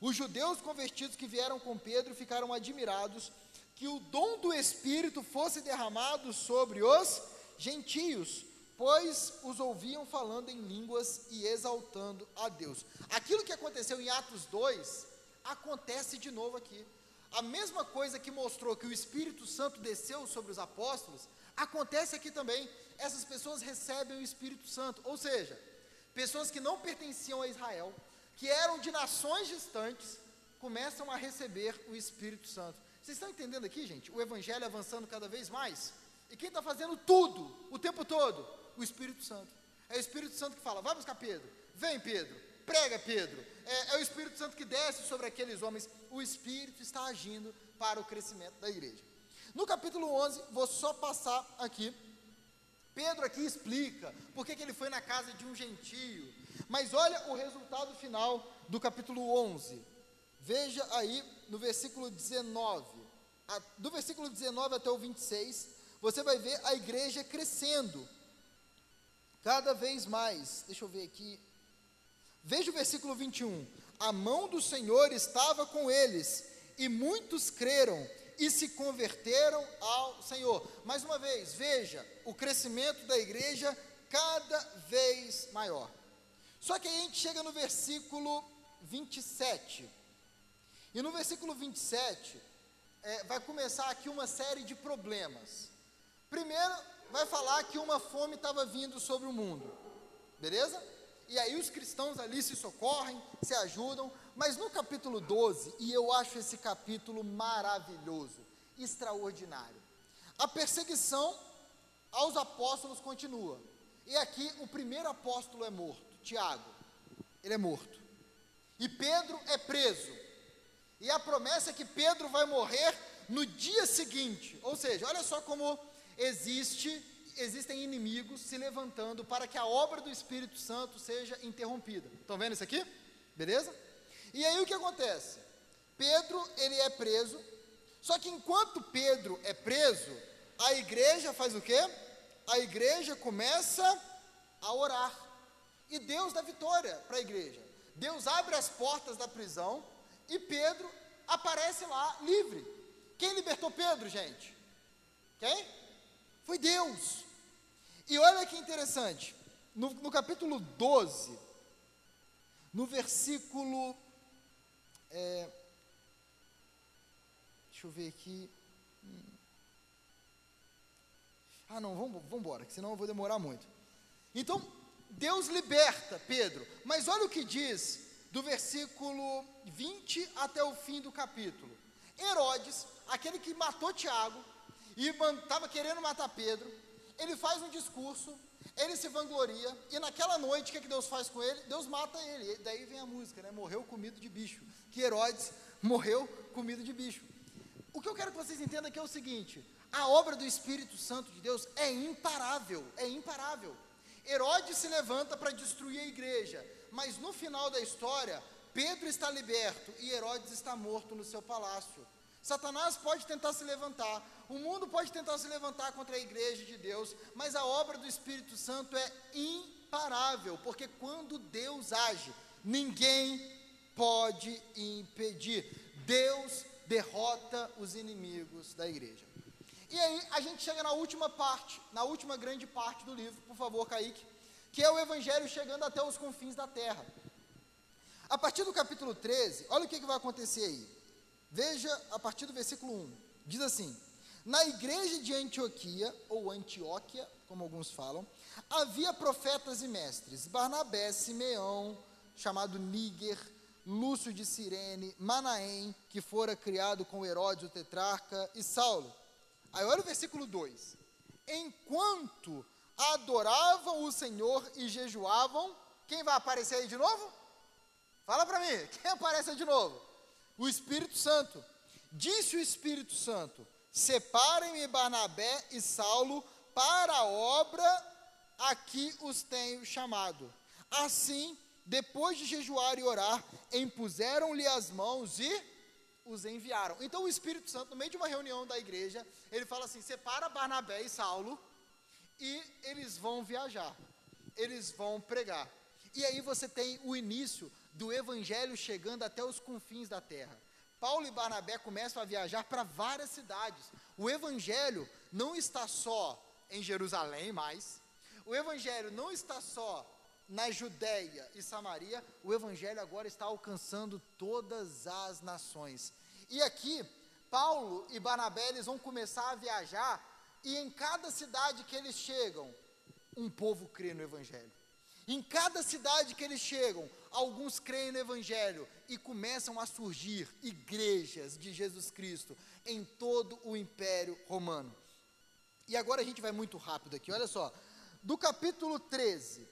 Os judeus convertidos que vieram com Pedro ficaram admirados que o dom do Espírito fosse derramado sobre os gentios, pois os ouviam falando em línguas e exaltando a Deus. Aquilo que aconteceu em Atos 2 acontece de novo aqui. A mesma coisa que mostrou que o Espírito Santo desceu sobre os apóstolos, acontece aqui também. Essas pessoas recebem o Espírito Santo, ou seja, pessoas que não pertenciam a Israel, que eram de nações distantes, começam a receber o Espírito Santo. Vocês estão entendendo aqui, gente? O Evangelho avançando cada vez mais. E quem está fazendo tudo, o tempo todo? O Espírito Santo. É o Espírito Santo que fala: vai buscar Pedro. Vem, Pedro. Prega, Pedro. É, é o Espírito Santo que desce sobre aqueles homens. O Espírito está agindo para o crescimento da igreja. No capítulo 11, vou só passar aqui. Pedro aqui explica por que ele foi na casa de um gentio. Mas olha o resultado final do capítulo 11. Veja aí no versículo 19, a, do versículo 19 até o 26, você vai ver a igreja crescendo cada vez mais. Deixa eu ver aqui. Veja o versículo 21. A mão do Senhor estava com eles, e muitos creram e se converteram ao Senhor. Mais uma vez, veja o crescimento da igreja cada vez maior. Só que aí a gente chega no versículo 27. E no versículo 27, é, vai começar aqui uma série de problemas. Primeiro, vai falar que uma fome estava vindo sobre o mundo, beleza? E aí os cristãos ali se socorrem, se ajudam, mas no capítulo 12, e eu acho esse capítulo maravilhoso, extraordinário, a perseguição aos apóstolos continua. E aqui o primeiro apóstolo é morto, Tiago, ele é morto. E Pedro é preso. E a promessa é que Pedro vai morrer no dia seguinte. Ou seja, olha só como existe existem inimigos se levantando para que a obra do Espírito Santo seja interrompida. Estão vendo isso aqui? Beleza? E aí o que acontece? Pedro, ele é preso. Só que enquanto Pedro é preso, a igreja faz o quê? A igreja começa a orar. E Deus dá vitória para a igreja. Deus abre as portas da prisão e Pedro aparece lá livre. Quem libertou Pedro, gente? Quem? Foi Deus. E olha que interessante, no, no capítulo 12, no versículo. É, deixa eu ver aqui. Ah, não, vamos, vamos embora, que senão eu vou demorar muito. Então, Deus liberta Pedro, mas olha o que diz do versículo 20 até o fim do capítulo. Herodes, aquele que matou Tiago e estava querendo matar Pedro, ele faz um discurso, ele se vangloria, e naquela noite, o que, é que Deus faz com ele? Deus mata ele. E daí vem a música, né? Morreu comido de bicho. Que Herodes morreu comido de bicho. O que eu quero que vocês entendam aqui é o seguinte: a obra do Espírito Santo de Deus é imparável, é imparável. Herodes se levanta para destruir a igreja, mas no final da história, Pedro está liberto e Herodes está morto no seu palácio. Satanás pode tentar se levantar, o mundo pode tentar se levantar contra a igreja de Deus, mas a obra do Espírito Santo é imparável, porque quando Deus age, ninguém pode impedir. Deus derrota os inimigos da igreja. E aí a gente chega na última parte, na última grande parte do livro, por favor, Kaique, que é o evangelho chegando até os confins da terra. A partir do capítulo 13, olha o que, que vai acontecer aí. Veja a partir do versículo 1. Diz assim: Na igreja de Antioquia, ou Antioquia, como alguns falam, havia profetas e mestres: Barnabé, Simeão, chamado Níger, Lúcio de Cirene, Manaém, que fora criado com Herodes o tetrarca, e Saulo. Aí olha o versículo 2. Enquanto adoravam o Senhor e jejuavam, quem vai aparecer aí de novo? Fala para mim, quem aparece de novo? O Espírito Santo. Disse o Espírito Santo: Separem-me Barnabé e Saulo para a obra a que os tenho chamado. Assim, depois de jejuar e orar, impuseram-lhe as mãos e os enviaram. Então o Espírito Santo, no meio de uma reunião da igreja, ele fala assim: separa Barnabé e Saulo e eles vão viajar, eles vão pregar. E aí você tem o início do evangelho chegando até os confins da terra. Paulo e Barnabé começam a viajar para várias cidades. O evangelho não está só em Jerusalém mais. O evangelho não está só na Judéia e Samaria, o evangelho agora está alcançando todas as nações. E aqui, Paulo e Barnabé eles vão começar a viajar, e em cada cidade que eles chegam, um povo crê no evangelho. Em cada cidade que eles chegam, alguns creem no Evangelho e começam a surgir igrejas de Jesus Cristo em todo o Império Romano. E agora a gente vai muito rápido aqui, olha só. Do capítulo 13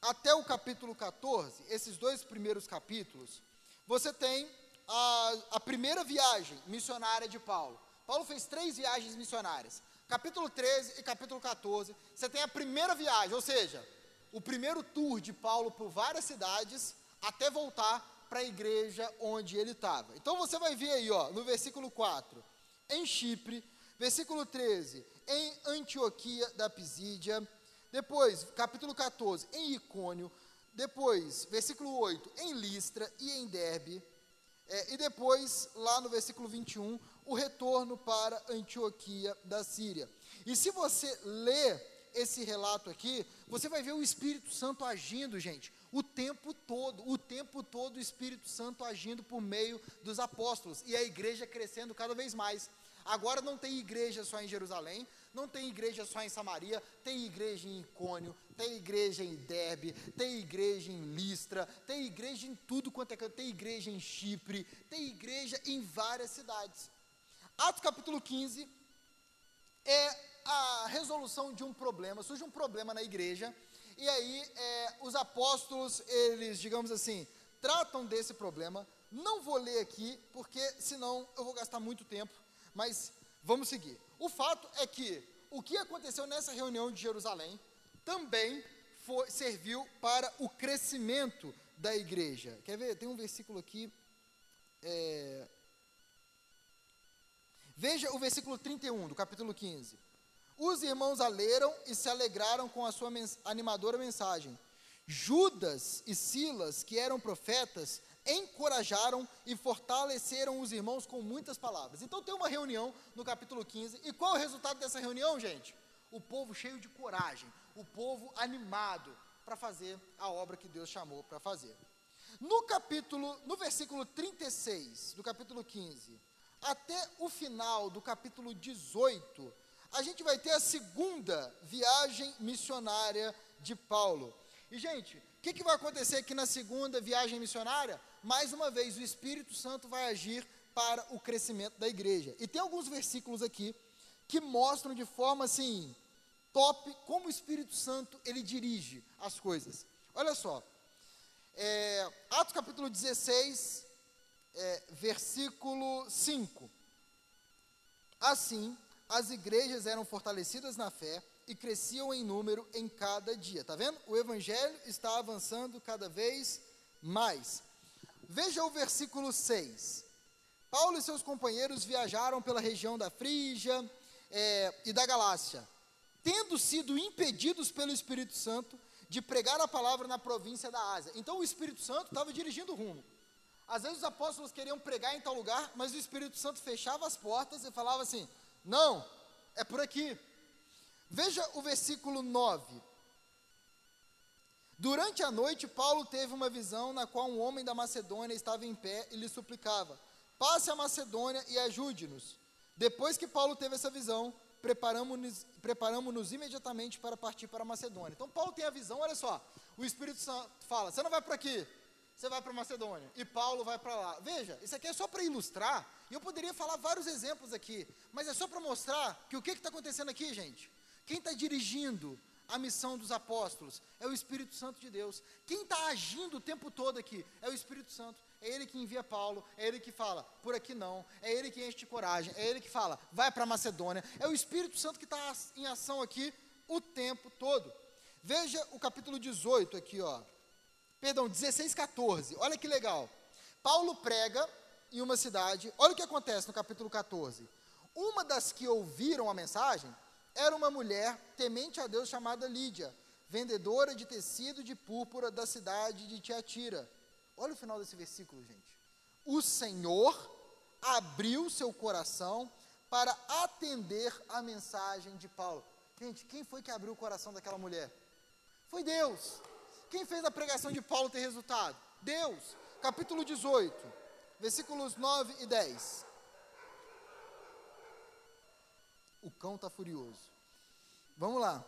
até o capítulo 14, esses dois primeiros capítulos, você tem a, a primeira viagem missionária de Paulo. Paulo fez três viagens missionárias. Capítulo 13 e capítulo 14, você tem a primeira viagem, ou seja, o primeiro tour de Paulo por várias cidades até voltar para a igreja onde ele estava. Então você vai ver aí, ó, no versículo 4, em Chipre, versículo 13, em Antioquia da Pisídia, depois, capítulo 14, em Icônio, depois, versículo 8, em Listra e em Derbe, é, e depois, lá no versículo 21, o retorno para Antioquia da Síria. E se você ler esse relato aqui, você vai ver o Espírito Santo agindo, gente, o tempo todo, o tempo todo o Espírito Santo agindo por meio dos apóstolos e a igreja crescendo cada vez mais. Agora não tem igreja só em Jerusalém, não tem igreja só em Samaria, tem igreja em Icônio, tem igreja em Derbe, tem igreja em Listra, tem igreja em tudo quanto é canto, tem igreja em Chipre, tem igreja em várias cidades. Atos capítulo 15 é a resolução de um problema, surge um problema na igreja, e aí é, os apóstolos, eles, digamos assim, tratam desse problema. Não vou ler aqui, porque senão eu vou gastar muito tempo, mas vamos seguir. O fato é que o que aconteceu nessa reunião de Jerusalém também foi, serviu para o crescimento da igreja. Quer ver? Tem um versículo aqui. É, veja o versículo 31 do capítulo 15. Os irmãos a leram e se alegraram com a sua mens animadora mensagem. Judas e Silas, que eram profetas, encorajaram e fortaleceram os irmãos com muitas palavras. Então tem uma reunião no capítulo 15, e qual é o resultado dessa reunião, gente? O povo cheio de coragem, o povo animado para fazer a obra que Deus chamou para fazer. No capítulo, no versículo 36 do capítulo 15, até o final do capítulo 18, a gente vai ter a segunda viagem missionária de Paulo. E, gente, o que, que vai acontecer aqui na segunda viagem missionária? Mais uma vez, o Espírito Santo vai agir para o crescimento da igreja. E tem alguns versículos aqui que mostram de forma assim top como o Espírito Santo ele dirige as coisas. Olha só, é, Atos capítulo 16, é, versículo 5. Assim, as igrejas eram fortalecidas na fé e cresciam em número em cada dia. Tá vendo? O evangelho está avançando cada vez mais. Veja o versículo 6. Paulo e seus companheiros viajaram pela região da Frígia é, e da Galácia, tendo sido impedidos pelo Espírito Santo de pregar a palavra na província da Ásia. Então o Espírito Santo estava dirigindo o rumo. Às vezes os apóstolos queriam pregar em tal lugar, mas o Espírito Santo fechava as portas e falava assim: não, é por aqui. Veja o versículo 9. Durante a noite, Paulo teve uma visão na qual um homem da Macedônia estava em pé e lhe suplicava: Passe a Macedônia e ajude-nos. Depois que Paulo teve essa visão, preparamos-nos preparamos imediatamente para partir para a Macedônia. Então, Paulo tem a visão, olha só, o Espírito Santo fala: Você não vai para aqui, você vai para Macedônia. E Paulo vai para lá. Veja, isso aqui é só para ilustrar, e eu poderia falar vários exemplos aqui, mas é só para mostrar que o que está acontecendo aqui, gente? Quem está dirigindo a missão dos apóstolos é o Espírito Santo de Deus. Quem está agindo o tempo todo aqui é o Espírito Santo. É ele que envia Paulo, é ele que fala, por aqui não, é ele que enche de coragem, é ele que fala, vai para Macedônia. É o Espírito Santo que está em ação aqui o tempo todo. Veja o capítulo 18 aqui, ó. Perdão, 16, 14. Olha que legal. Paulo prega em uma cidade. Olha o que acontece no capítulo 14. Uma das que ouviram a mensagem era uma mulher temente a Deus chamada Lídia, vendedora de tecido de púrpura da cidade de Tiatira. Olha o final desse versículo, gente. O Senhor abriu seu coração para atender a mensagem de Paulo. Gente, quem foi que abriu o coração daquela mulher? Foi Deus. Quem fez a pregação de Paulo ter resultado? Deus. Capítulo 18, versículos 9 e 10. O cão está furioso. Vamos lá.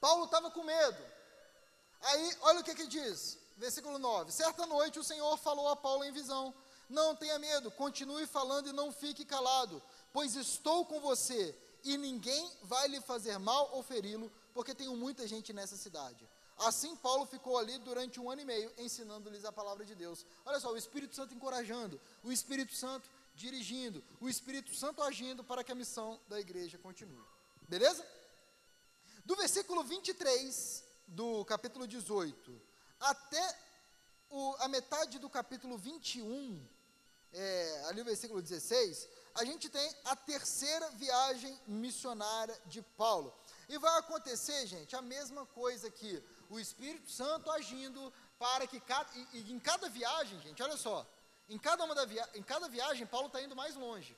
Paulo estava com medo. Aí, olha o que que diz, versículo 9: Certa noite o Senhor falou a Paulo em visão: Não tenha medo, continue falando e não fique calado, pois estou com você e ninguém vai lhe fazer mal ou feri-lo, porque tenho muita gente nessa cidade. Assim, Paulo ficou ali durante um ano e meio, ensinando-lhes a palavra de Deus. Olha só, o Espírito Santo encorajando, o Espírito Santo dirigindo, o Espírito Santo agindo para que a missão da igreja continue. Beleza? Do versículo 23 do capítulo 18 até o, a metade do capítulo 21, é, ali o versículo 16, a gente tem a terceira viagem missionária de Paulo. E vai acontecer, gente, a mesma coisa aqui. O Espírito Santo agindo para que cada, e, e em cada viagem, gente, olha só, em cada, uma da via, em cada viagem, Paulo está indo mais longe.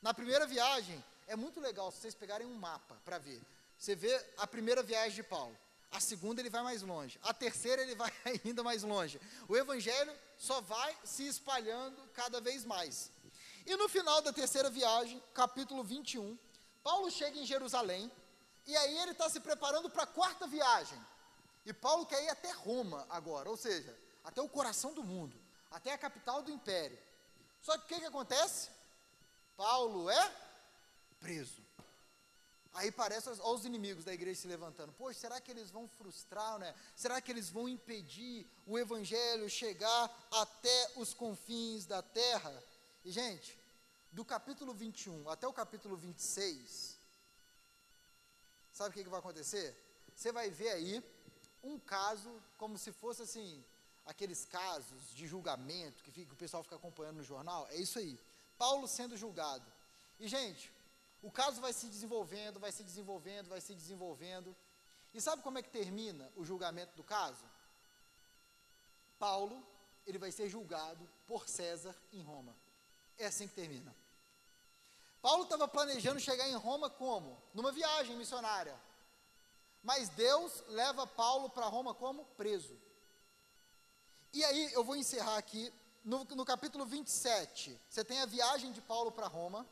Na primeira viagem, é muito legal se vocês pegarem um mapa para ver. Você vê a primeira viagem de Paulo. A segunda ele vai mais longe. A terceira ele vai ainda mais longe. O evangelho só vai se espalhando cada vez mais. E no final da terceira viagem, capítulo 21, Paulo chega em Jerusalém. E aí ele está se preparando para a quarta viagem. E Paulo quer ir até Roma agora, ou seja, até o coração do mundo, até a capital do império. Só que o que, que acontece? Paulo é preso. Aí parece aos inimigos da igreja se levantando. Poxa, será que eles vão frustrar, né? Será que eles vão impedir o evangelho chegar até os confins da terra? E, gente, do capítulo 21 até o capítulo 26, sabe o que, que vai acontecer? Você vai ver aí um caso como se fosse assim, aqueles casos de julgamento que, fica, que o pessoal fica acompanhando no jornal. É isso aí. Paulo sendo julgado. E, gente, o caso vai se desenvolvendo, vai se desenvolvendo, vai se desenvolvendo. E sabe como é que termina o julgamento do caso? Paulo, ele vai ser julgado por César em Roma. É assim que termina. Paulo estava planejando chegar em Roma como? Numa viagem missionária. Mas Deus leva Paulo para Roma como? Preso. E aí, eu vou encerrar aqui, no, no capítulo 27, você tem a viagem de Paulo para Roma.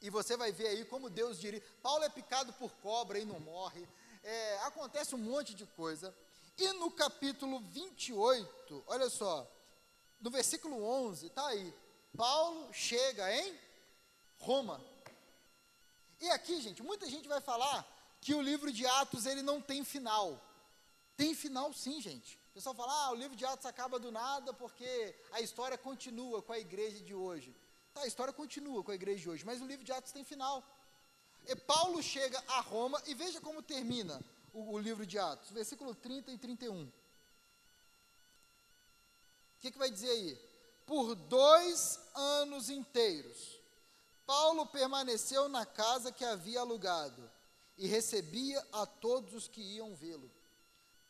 E você vai ver aí como Deus dirige. Paulo é picado por cobra e não morre. É, acontece um monte de coisa. E no capítulo 28, olha só, no versículo 11, está aí. Paulo chega em Roma. E aqui, gente, muita gente vai falar que o livro de Atos ele não tem final. Tem final sim, gente. O pessoal fala, ah, o livro de Atos acaba do nada porque a história continua com a igreja de hoje. Tá, a história continua com a igreja de hoje, mas o livro de Atos tem final. E Paulo chega a Roma e veja como termina o, o livro de Atos, versículo 30 e 31. O que, que vai dizer aí? Por dois anos inteiros, Paulo permaneceu na casa que havia alugado e recebia a todos os que iam vê-lo.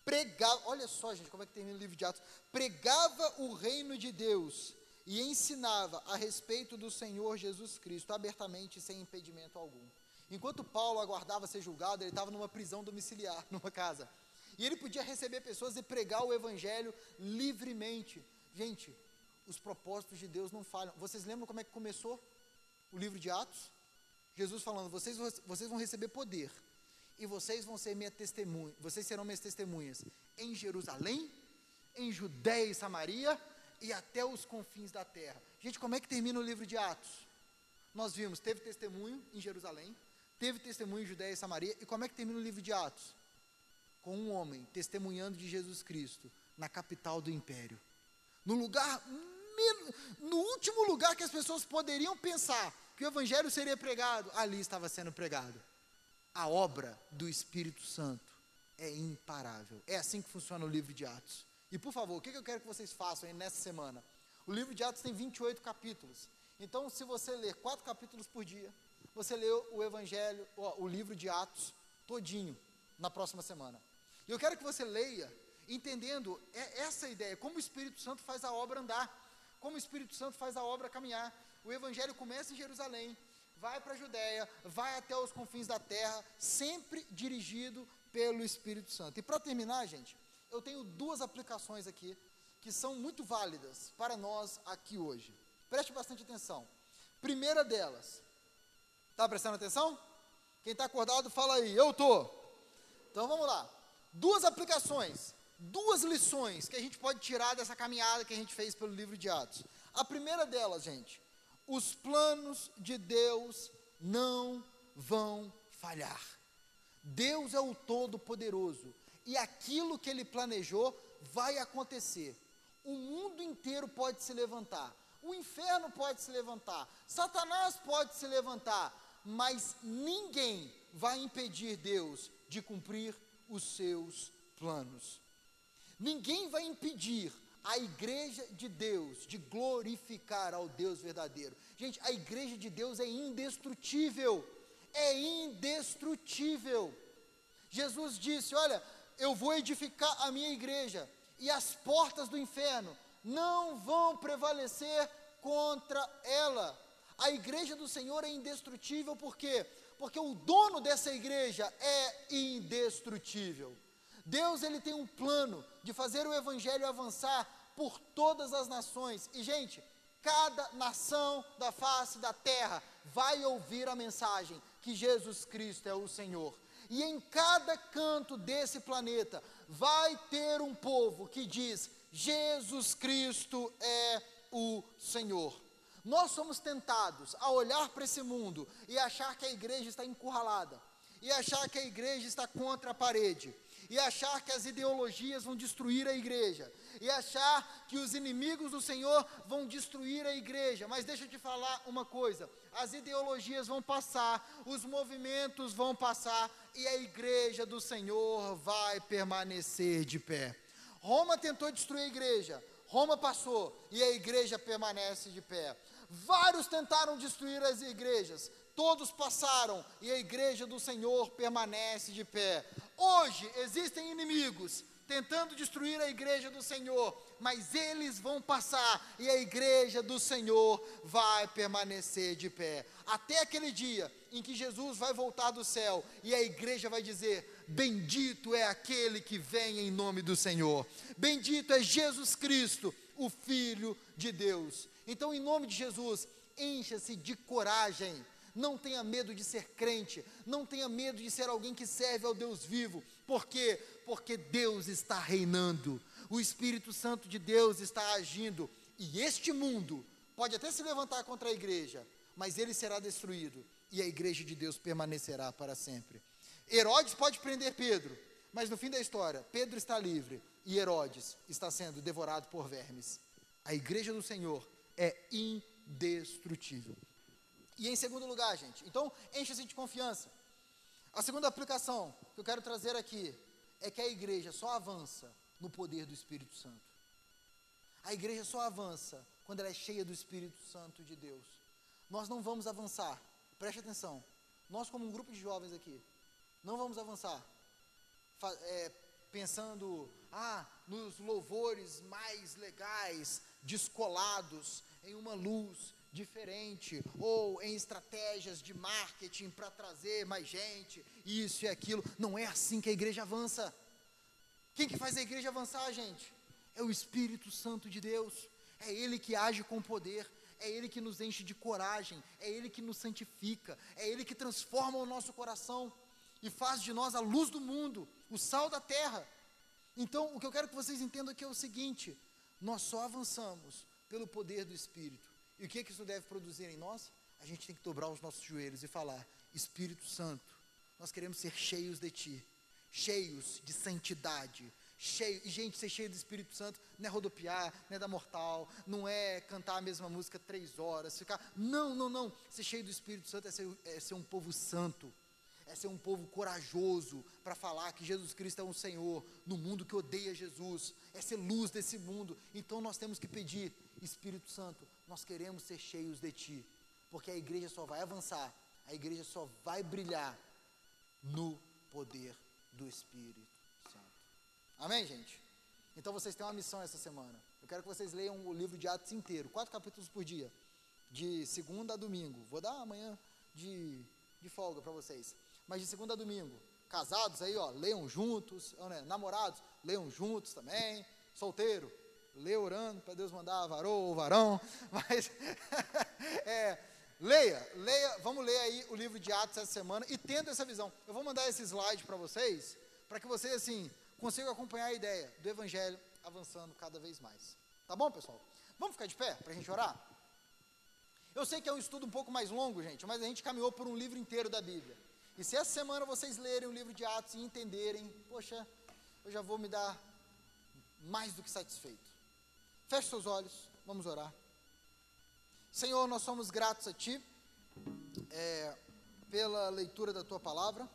Pregava, olha só, gente, como é que termina o livro de Atos. Pregava o reino de Deus e ensinava a respeito do Senhor Jesus Cristo abertamente sem impedimento algum. Enquanto Paulo aguardava ser julgado, ele estava numa prisão domiciliar, numa casa. E ele podia receber pessoas e pregar o evangelho livremente. Gente, os propósitos de Deus não falham. Vocês lembram como é que começou o livro de Atos? Jesus falando: vocês, vocês vão receber poder e vocês vão ser minha testemunha, vocês serão minhas testemunhas em Jerusalém, em Judéia e Samaria e até os confins da terra. Gente, como é que termina o livro de Atos? Nós vimos, teve testemunho em Jerusalém, teve testemunho em Judéia e Samaria, e como é que termina o livro de Atos? Com um homem testemunhando de Jesus Cristo na capital do império. No lugar, no último lugar que as pessoas poderiam pensar que o evangelho seria pregado, ali estava sendo pregado. A obra do Espírito Santo é imparável. É assim que funciona o livro de Atos. E por favor, o que eu quero que vocês façam aí nessa semana? O livro de Atos tem 28 capítulos. Então, se você ler quatro capítulos por dia, você lê o Evangelho, o livro de Atos, todinho, na próxima semana. E eu quero que você leia, entendendo essa ideia, como o Espírito Santo faz a obra andar, como o Espírito Santo faz a obra caminhar. O Evangelho começa em Jerusalém, vai para a Judéia, vai até os confins da terra, sempre dirigido pelo Espírito Santo. E para terminar, gente, eu tenho duas aplicações aqui que são muito válidas para nós aqui hoje. Preste bastante atenção. Primeira delas, está prestando atenção? Quem está acordado, fala aí, eu estou. Então vamos lá. Duas aplicações, duas lições que a gente pode tirar dessa caminhada que a gente fez pelo livro de Atos. A primeira delas, gente, os planos de Deus não vão falhar. Deus é o Todo-Poderoso e aquilo que ele planejou vai acontecer. O mundo inteiro pode se levantar, o inferno pode se levantar, Satanás pode se levantar, mas ninguém vai impedir Deus de cumprir os seus planos. Ninguém vai impedir a igreja de Deus de glorificar ao Deus verdadeiro. Gente, a igreja de Deus é indestrutível. É indestrutível. Jesus disse: Olha, eu vou edificar a minha igreja, e as portas do inferno não vão prevalecer contra ela. A igreja do Senhor é indestrutível, por quê? Porque o dono dessa igreja é indestrutível. Deus ele tem um plano de fazer o evangelho avançar por todas as nações. E gente, cada nação da face da terra vai ouvir a mensagem que Jesus Cristo é o Senhor. E em cada canto desse planeta vai ter um povo que diz: Jesus Cristo é o Senhor. Nós somos tentados a olhar para esse mundo e achar que a igreja está encurralada, e achar que a igreja está contra a parede, e achar que as ideologias vão destruir a igreja, e achar que os inimigos do Senhor vão destruir a igreja. Mas deixa eu te falar uma coisa: as ideologias vão passar, os movimentos vão passar, e a igreja do Senhor vai permanecer de pé. Roma tentou destruir a igreja, Roma passou e a igreja permanece de pé. Vários tentaram destruir as igrejas, todos passaram e a igreja do Senhor permanece de pé. Hoje existem inimigos tentando destruir a igreja do Senhor, mas eles vão passar e a igreja do Senhor vai permanecer de pé. Até aquele dia em que Jesus vai voltar do céu e a igreja vai dizer: Bendito é aquele que vem em nome do Senhor, bendito é Jesus Cristo, o Filho de Deus. Então, em nome de Jesus, encha-se de coragem não tenha medo de ser crente, não tenha medo de ser alguém que serve ao Deus vivo. Por quê? Porque Deus está reinando, o Espírito Santo de Deus está agindo. E este mundo pode até se levantar contra a igreja, mas ele será destruído e a igreja de Deus permanecerá para sempre. Herodes pode prender Pedro, mas no fim da história, Pedro está livre e Herodes está sendo devorado por vermes. A igreja do Senhor é indestrutível. E em segundo lugar, gente, então enche-se de confiança. A segunda aplicação que eu quero trazer aqui é que a igreja só avança no poder do Espírito Santo. A igreja só avança quando ela é cheia do Espírito Santo de Deus. Nós não vamos avançar, preste atenção. Nós, como um grupo de jovens aqui, não vamos avançar é, pensando ah, nos louvores mais legais, descolados, em uma luz diferente, ou em estratégias de marketing para trazer mais gente, isso e aquilo. Não é assim que a igreja avança. Quem que faz a igreja avançar, gente? É o Espírito Santo de Deus. É Ele que age com poder. É Ele que nos enche de coragem. É Ele que nos santifica. É Ele que transforma o nosso coração e faz de nós a luz do mundo, o sal da terra. Então, o que eu quero que vocês entendam aqui é o seguinte: nós só avançamos pelo poder do Espírito. E o que, é que isso deve produzir em nós? A gente tem que dobrar os nossos joelhos e falar: Espírito Santo, nós queremos ser cheios de Ti cheios de santidade. Cheio, e gente, ser cheio do Espírito Santo não é rodopiar, não é dar mortal, não é cantar a mesma música três horas, ficar. Não, não, não. Ser cheio do Espírito Santo é ser, é ser um povo santo, é ser um povo corajoso para falar que Jesus Cristo é um Senhor no mundo que odeia Jesus, é ser luz desse mundo. Então nós temos que pedir, Espírito Santo, nós queremos ser cheios de Ti, porque a igreja só vai avançar, a igreja só vai brilhar no poder do Espírito Santo. Amém, gente? Então vocês têm uma missão essa semana. Eu quero que vocês leiam o livro de Atos inteiro, quatro capítulos por dia, de segunda a domingo. Vou dar amanhã de, de folga para vocês. Mas de segunda a domingo. Casados aí, ó, leiam juntos. Né? Namorados, leiam juntos também. Solteiro, lê orando para Deus mandar varou ou varão. Mas é, Leia, leia, vamos ler aí o livro de Atos essa semana e tendo essa visão. Eu vou mandar esse slide para vocês, para que vocês assim consigam acompanhar a ideia do evangelho avançando cada vez mais. Tá bom, pessoal? Vamos ficar de pé para a gente orar? Eu sei que é um estudo um pouco mais longo, gente, mas a gente caminhou por um livro inteiro da Bíblia. E se essa semana vocês lerem o livro de Atos e entenderem, poxa, eu já vou me dar mais do que satisfeito. Feche seus olhos, vamos orar. Senhor, nós somos gratos a Ti é, pela leitura da Tua palavra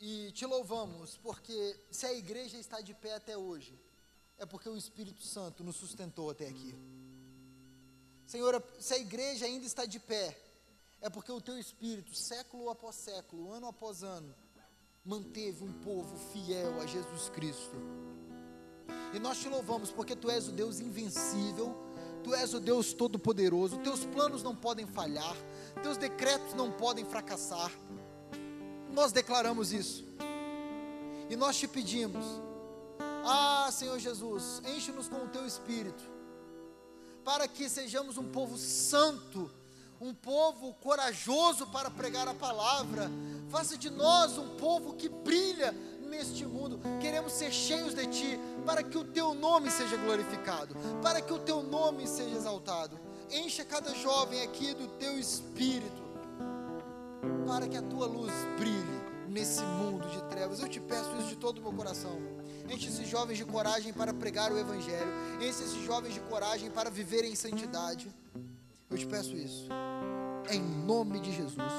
e te louvamos porque se a igreja está de pé até hoje, é porque o Espírito Santo nos sustentou até aqui. Senhor, se a igreja ainda está de pé, é porque o Teu Espírito, século após século, ano após ano, manteve um povo fiel a Jesus Cristo. E nós te louvamos porque Tu és o Deus invencível Tu és o Deus Todo-Poderoso, teus planos não podem falhar, teus decretos não podem fracassar. Nós declaramos isso. E nós te pedimos, ah, Senhor Jesus, enche-nos com o teu espírito, para que sejamos um povo santo, um povo corajoso para pregar a palavra. Faça de nós um povo que brilha neste mundo. Queremos ser cheios de Ti, para que o Teu nome seja glorificado, para que o Teu nome seja exaltado. Encha cada jovem aqui do Teu Espírito, para que a Tua luz brilhe nesse mundo de trevas. Eu te peço isso de todo o meu coração. Enche esses jovens de coragem para pregar o Evangelho. Enche esses jovens de coragem para viver em santidade. Eu te peço isso. Em nome de Jesus.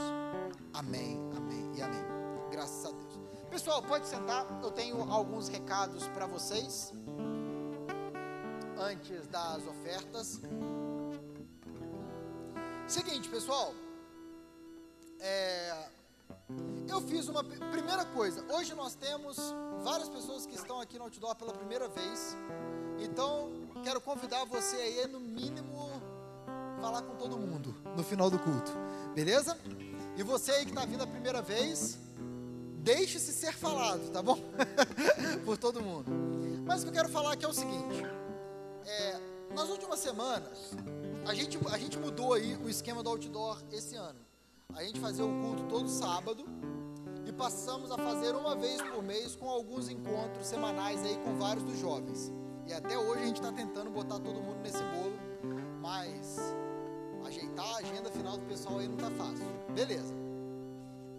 Amém, amém e amém. Graças a Deus. Pessoal, pode sentar. Eu tenho alguns recados para vocês antes das ofertas. Seguinte, pessoal. É, eu fiz uma primeira coisa. Hoje nós temos várias pessoas que estão aqui no outdoor pela primeira vez. Então, quero convidar você aí, no mínimo, falar com todo mundo no final do culto. Beleza? E você aí que está vindo a primeira vez, deixe-se ser falado, tá bom? Por todo mundo. Mas o que eu quero falar aqui é o seguinte: é, nas últimas semanas, a gente, a gente mudou aí o esquema do outdoor esse ano. A gente fazia o culto todo sábado e passamos a fazer uma vez por mês com alguns encontros semanais aí com vários dos jovens. E até hoje a gente está tentando botar todo mundo nesse bolo, mas ajeitar a agenda final do pessoal aí não está fácil. Beleza.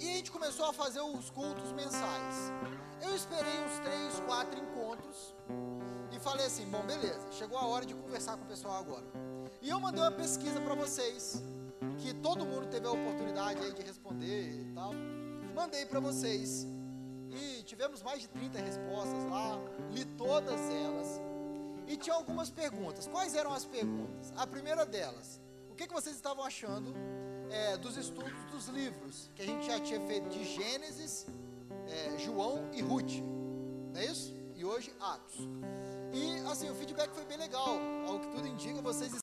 E a gente começou a fazer os cultos mensais. Eu esperei uns três, quatro encontros e falei assim: bom, beleza, chegou a hora de conversar com o pessoal agora. E eu mandei uma pesquisa para vocês, que todo mundo teve a oportunidade aí de responder e tal. Mandei para vocês. E tivemos mais de 30 respostas lá, li todas elas. E tinha algumas perguntas. Quais eram as perguntas? A primeira delas: que, que vocês estavam achando é, dos estudos dos livros que a gente já tinha feito de Gênesis, é, João e Ruth? Não é isso? E hoje, Atos. E assim, o feedback foi bem legal. Ao que tudo indica, vocês